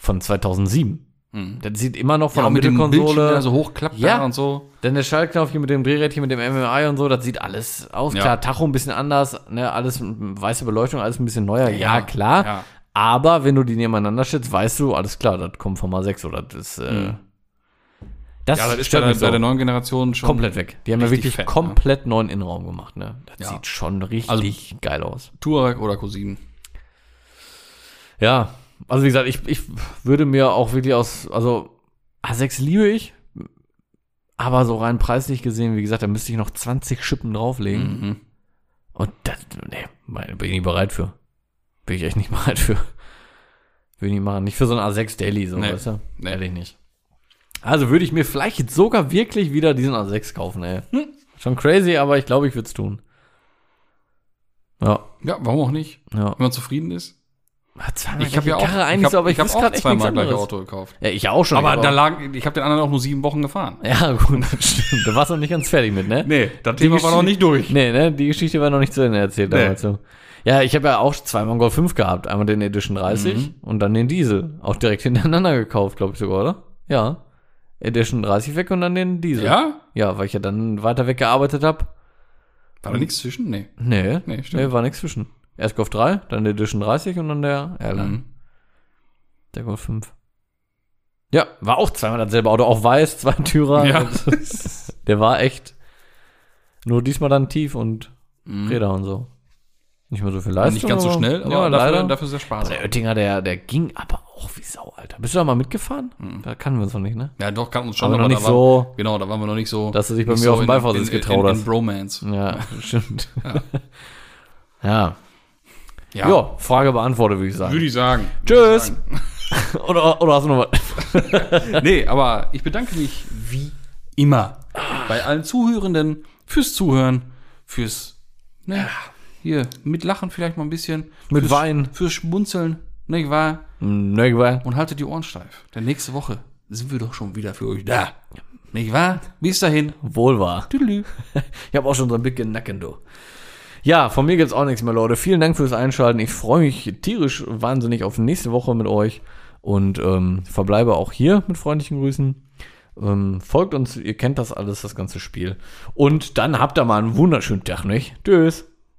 von 2007. Mhm. Das sieht immer noch von Ja, der mit Mittelkonsole. der so hochklappt Ja. und so. Denn der Schaltknopf hier mit dem Drehrädchen, mit dem MMI und so, das sieht alles aus. Ja. Klar, Tacho ein bisschen anders, ne, alles weiße Beleuchtung, alles ein bisschen neuer. Ja, klar. Ja. Aber wenn du die nebeneinander stellst, weißt du, alles klar, das kommt vom A6 oder das, äh, Mhm. das, Ja, das ist bei der, bei der neuen Generation schon. komplett weg. Die haben ja wirklich fett, ne? komplett neuen Innenraum gemacht, ne? Das sieht schon richtig Also- geil aus. Touareg oder Q7. Ja, also wie gesagt, ich, ich würde mir auch wirklich aus, also A6 liebe ich, aber so rein preislich gesehen, wie gesagt, da müsste ich noch 20 Schippen drauflegen. Mhm. Und das, nee, bin ich nicht bereit für. Bin ich echt nicht bereit für. Will ich nicht machen. Nicht für so ein A6 Daily, so, Nee. weißt du? Nee. Ehrlich nicht. Also würde ich mir vielleicht sogar wirklich wieder diesen A6 kaufen, ey. Hm. Schon crazy, aber ich glaube, ich würde es tun. Ja, Ja, warum auch nicht? ja. Wenn man zufrieden ist. Zweimal Ich habe ja auch, Karre ich eigentlich hab, so, aber ich, ich hab weiß auch zweimal anderes. Auto gekauft. Ja, ich auch schon. Aber ich da lag, ich habe den anderen auch nur sieben Wochen gefahren. Ja, gut, das stimmt. Du warst noch nicht ganz fertig mit, ne? Nee, das Die Geschichte- durch. Nee, ne? Die Geschichte war noch nicht zu Ende erzählt Nee. damals so. Ja, ich habe ja auch zweimal Golf 5 gehabt. Einmal den Edition 30 Mhm. und dann den Diesel. Auch direkt hintereinander gekauft, glaube ich sogar, oder? Ja. Edition 30 weg und dann den Diesel. Ja? Ja, weil ich ja dann weiter weggearbeitet habe. War da nichts zwischen? Nee. Nee, Nee, nee, stimmt. war nichts zwischen. Erst Golf 3, dann der Edition 30 und dann der Airline. Mhm. Der Golf 5. Ja, war auch zweimal dasselbe Auto, auch weiß, zwei Türer. Ja. Der war echt nur diesmal dann tief und Mhm. Räder und so. Nicht mehr so viel Leistung. Nicht ganz so schnell, aber ja, dafür, leider. dafür sehr sparsam. Der Oettinger, der, der ging aber auch wie Sau, Alter. Bist du da mal mitgefahren? Da kannten wir uns noch nicht, ne? Ja, doch, kann uns schon, Aber noch aber nicht da war, so, Genau, da waren wir noch nicht so. dass du dich bei nicht mir auf den in- Beifahrersitz in- in- getraut in, hast. In Bromance. Ja, stimmt. Ja. Ja. Ja. Frage beantwortet, würde ich sagen. Würde ich sagen. Tschüss. Ich oder, oder hast du noch was? sagen. Nee, aber ich bedanke mich wie immer bei allen Zuhörenden fürs Zuhören, fürs, ne, hier, mit Lachen vielleicht mal ein bisschen. Mit fürs, Wein. Fürs Schmunzeln, nicht wahr? Ne, war. Und haltet die Ohren steif. Denn nächste Woche sind wir doch schon wieder für euch da. Nicht wahr? Bis dahin. Wohl wahr. Tüdelü. Ich habe auch schon so ein bisschen Nacken, du. Ja, von mir gibt's auch nichts mehr, Leute. Vielen Dank fürs Einschalten. Ich freue mich tierisch wahnsinnig auf nächste Woche mit euch und ähm, verbleibe auch hier mit freundlichen Grüßen. Ähm, folgt uns, ihr kennt das alles, das ganze Spiel. Und dann habt ihr mal einen wunderschönen Tag, nicht? Tschüss.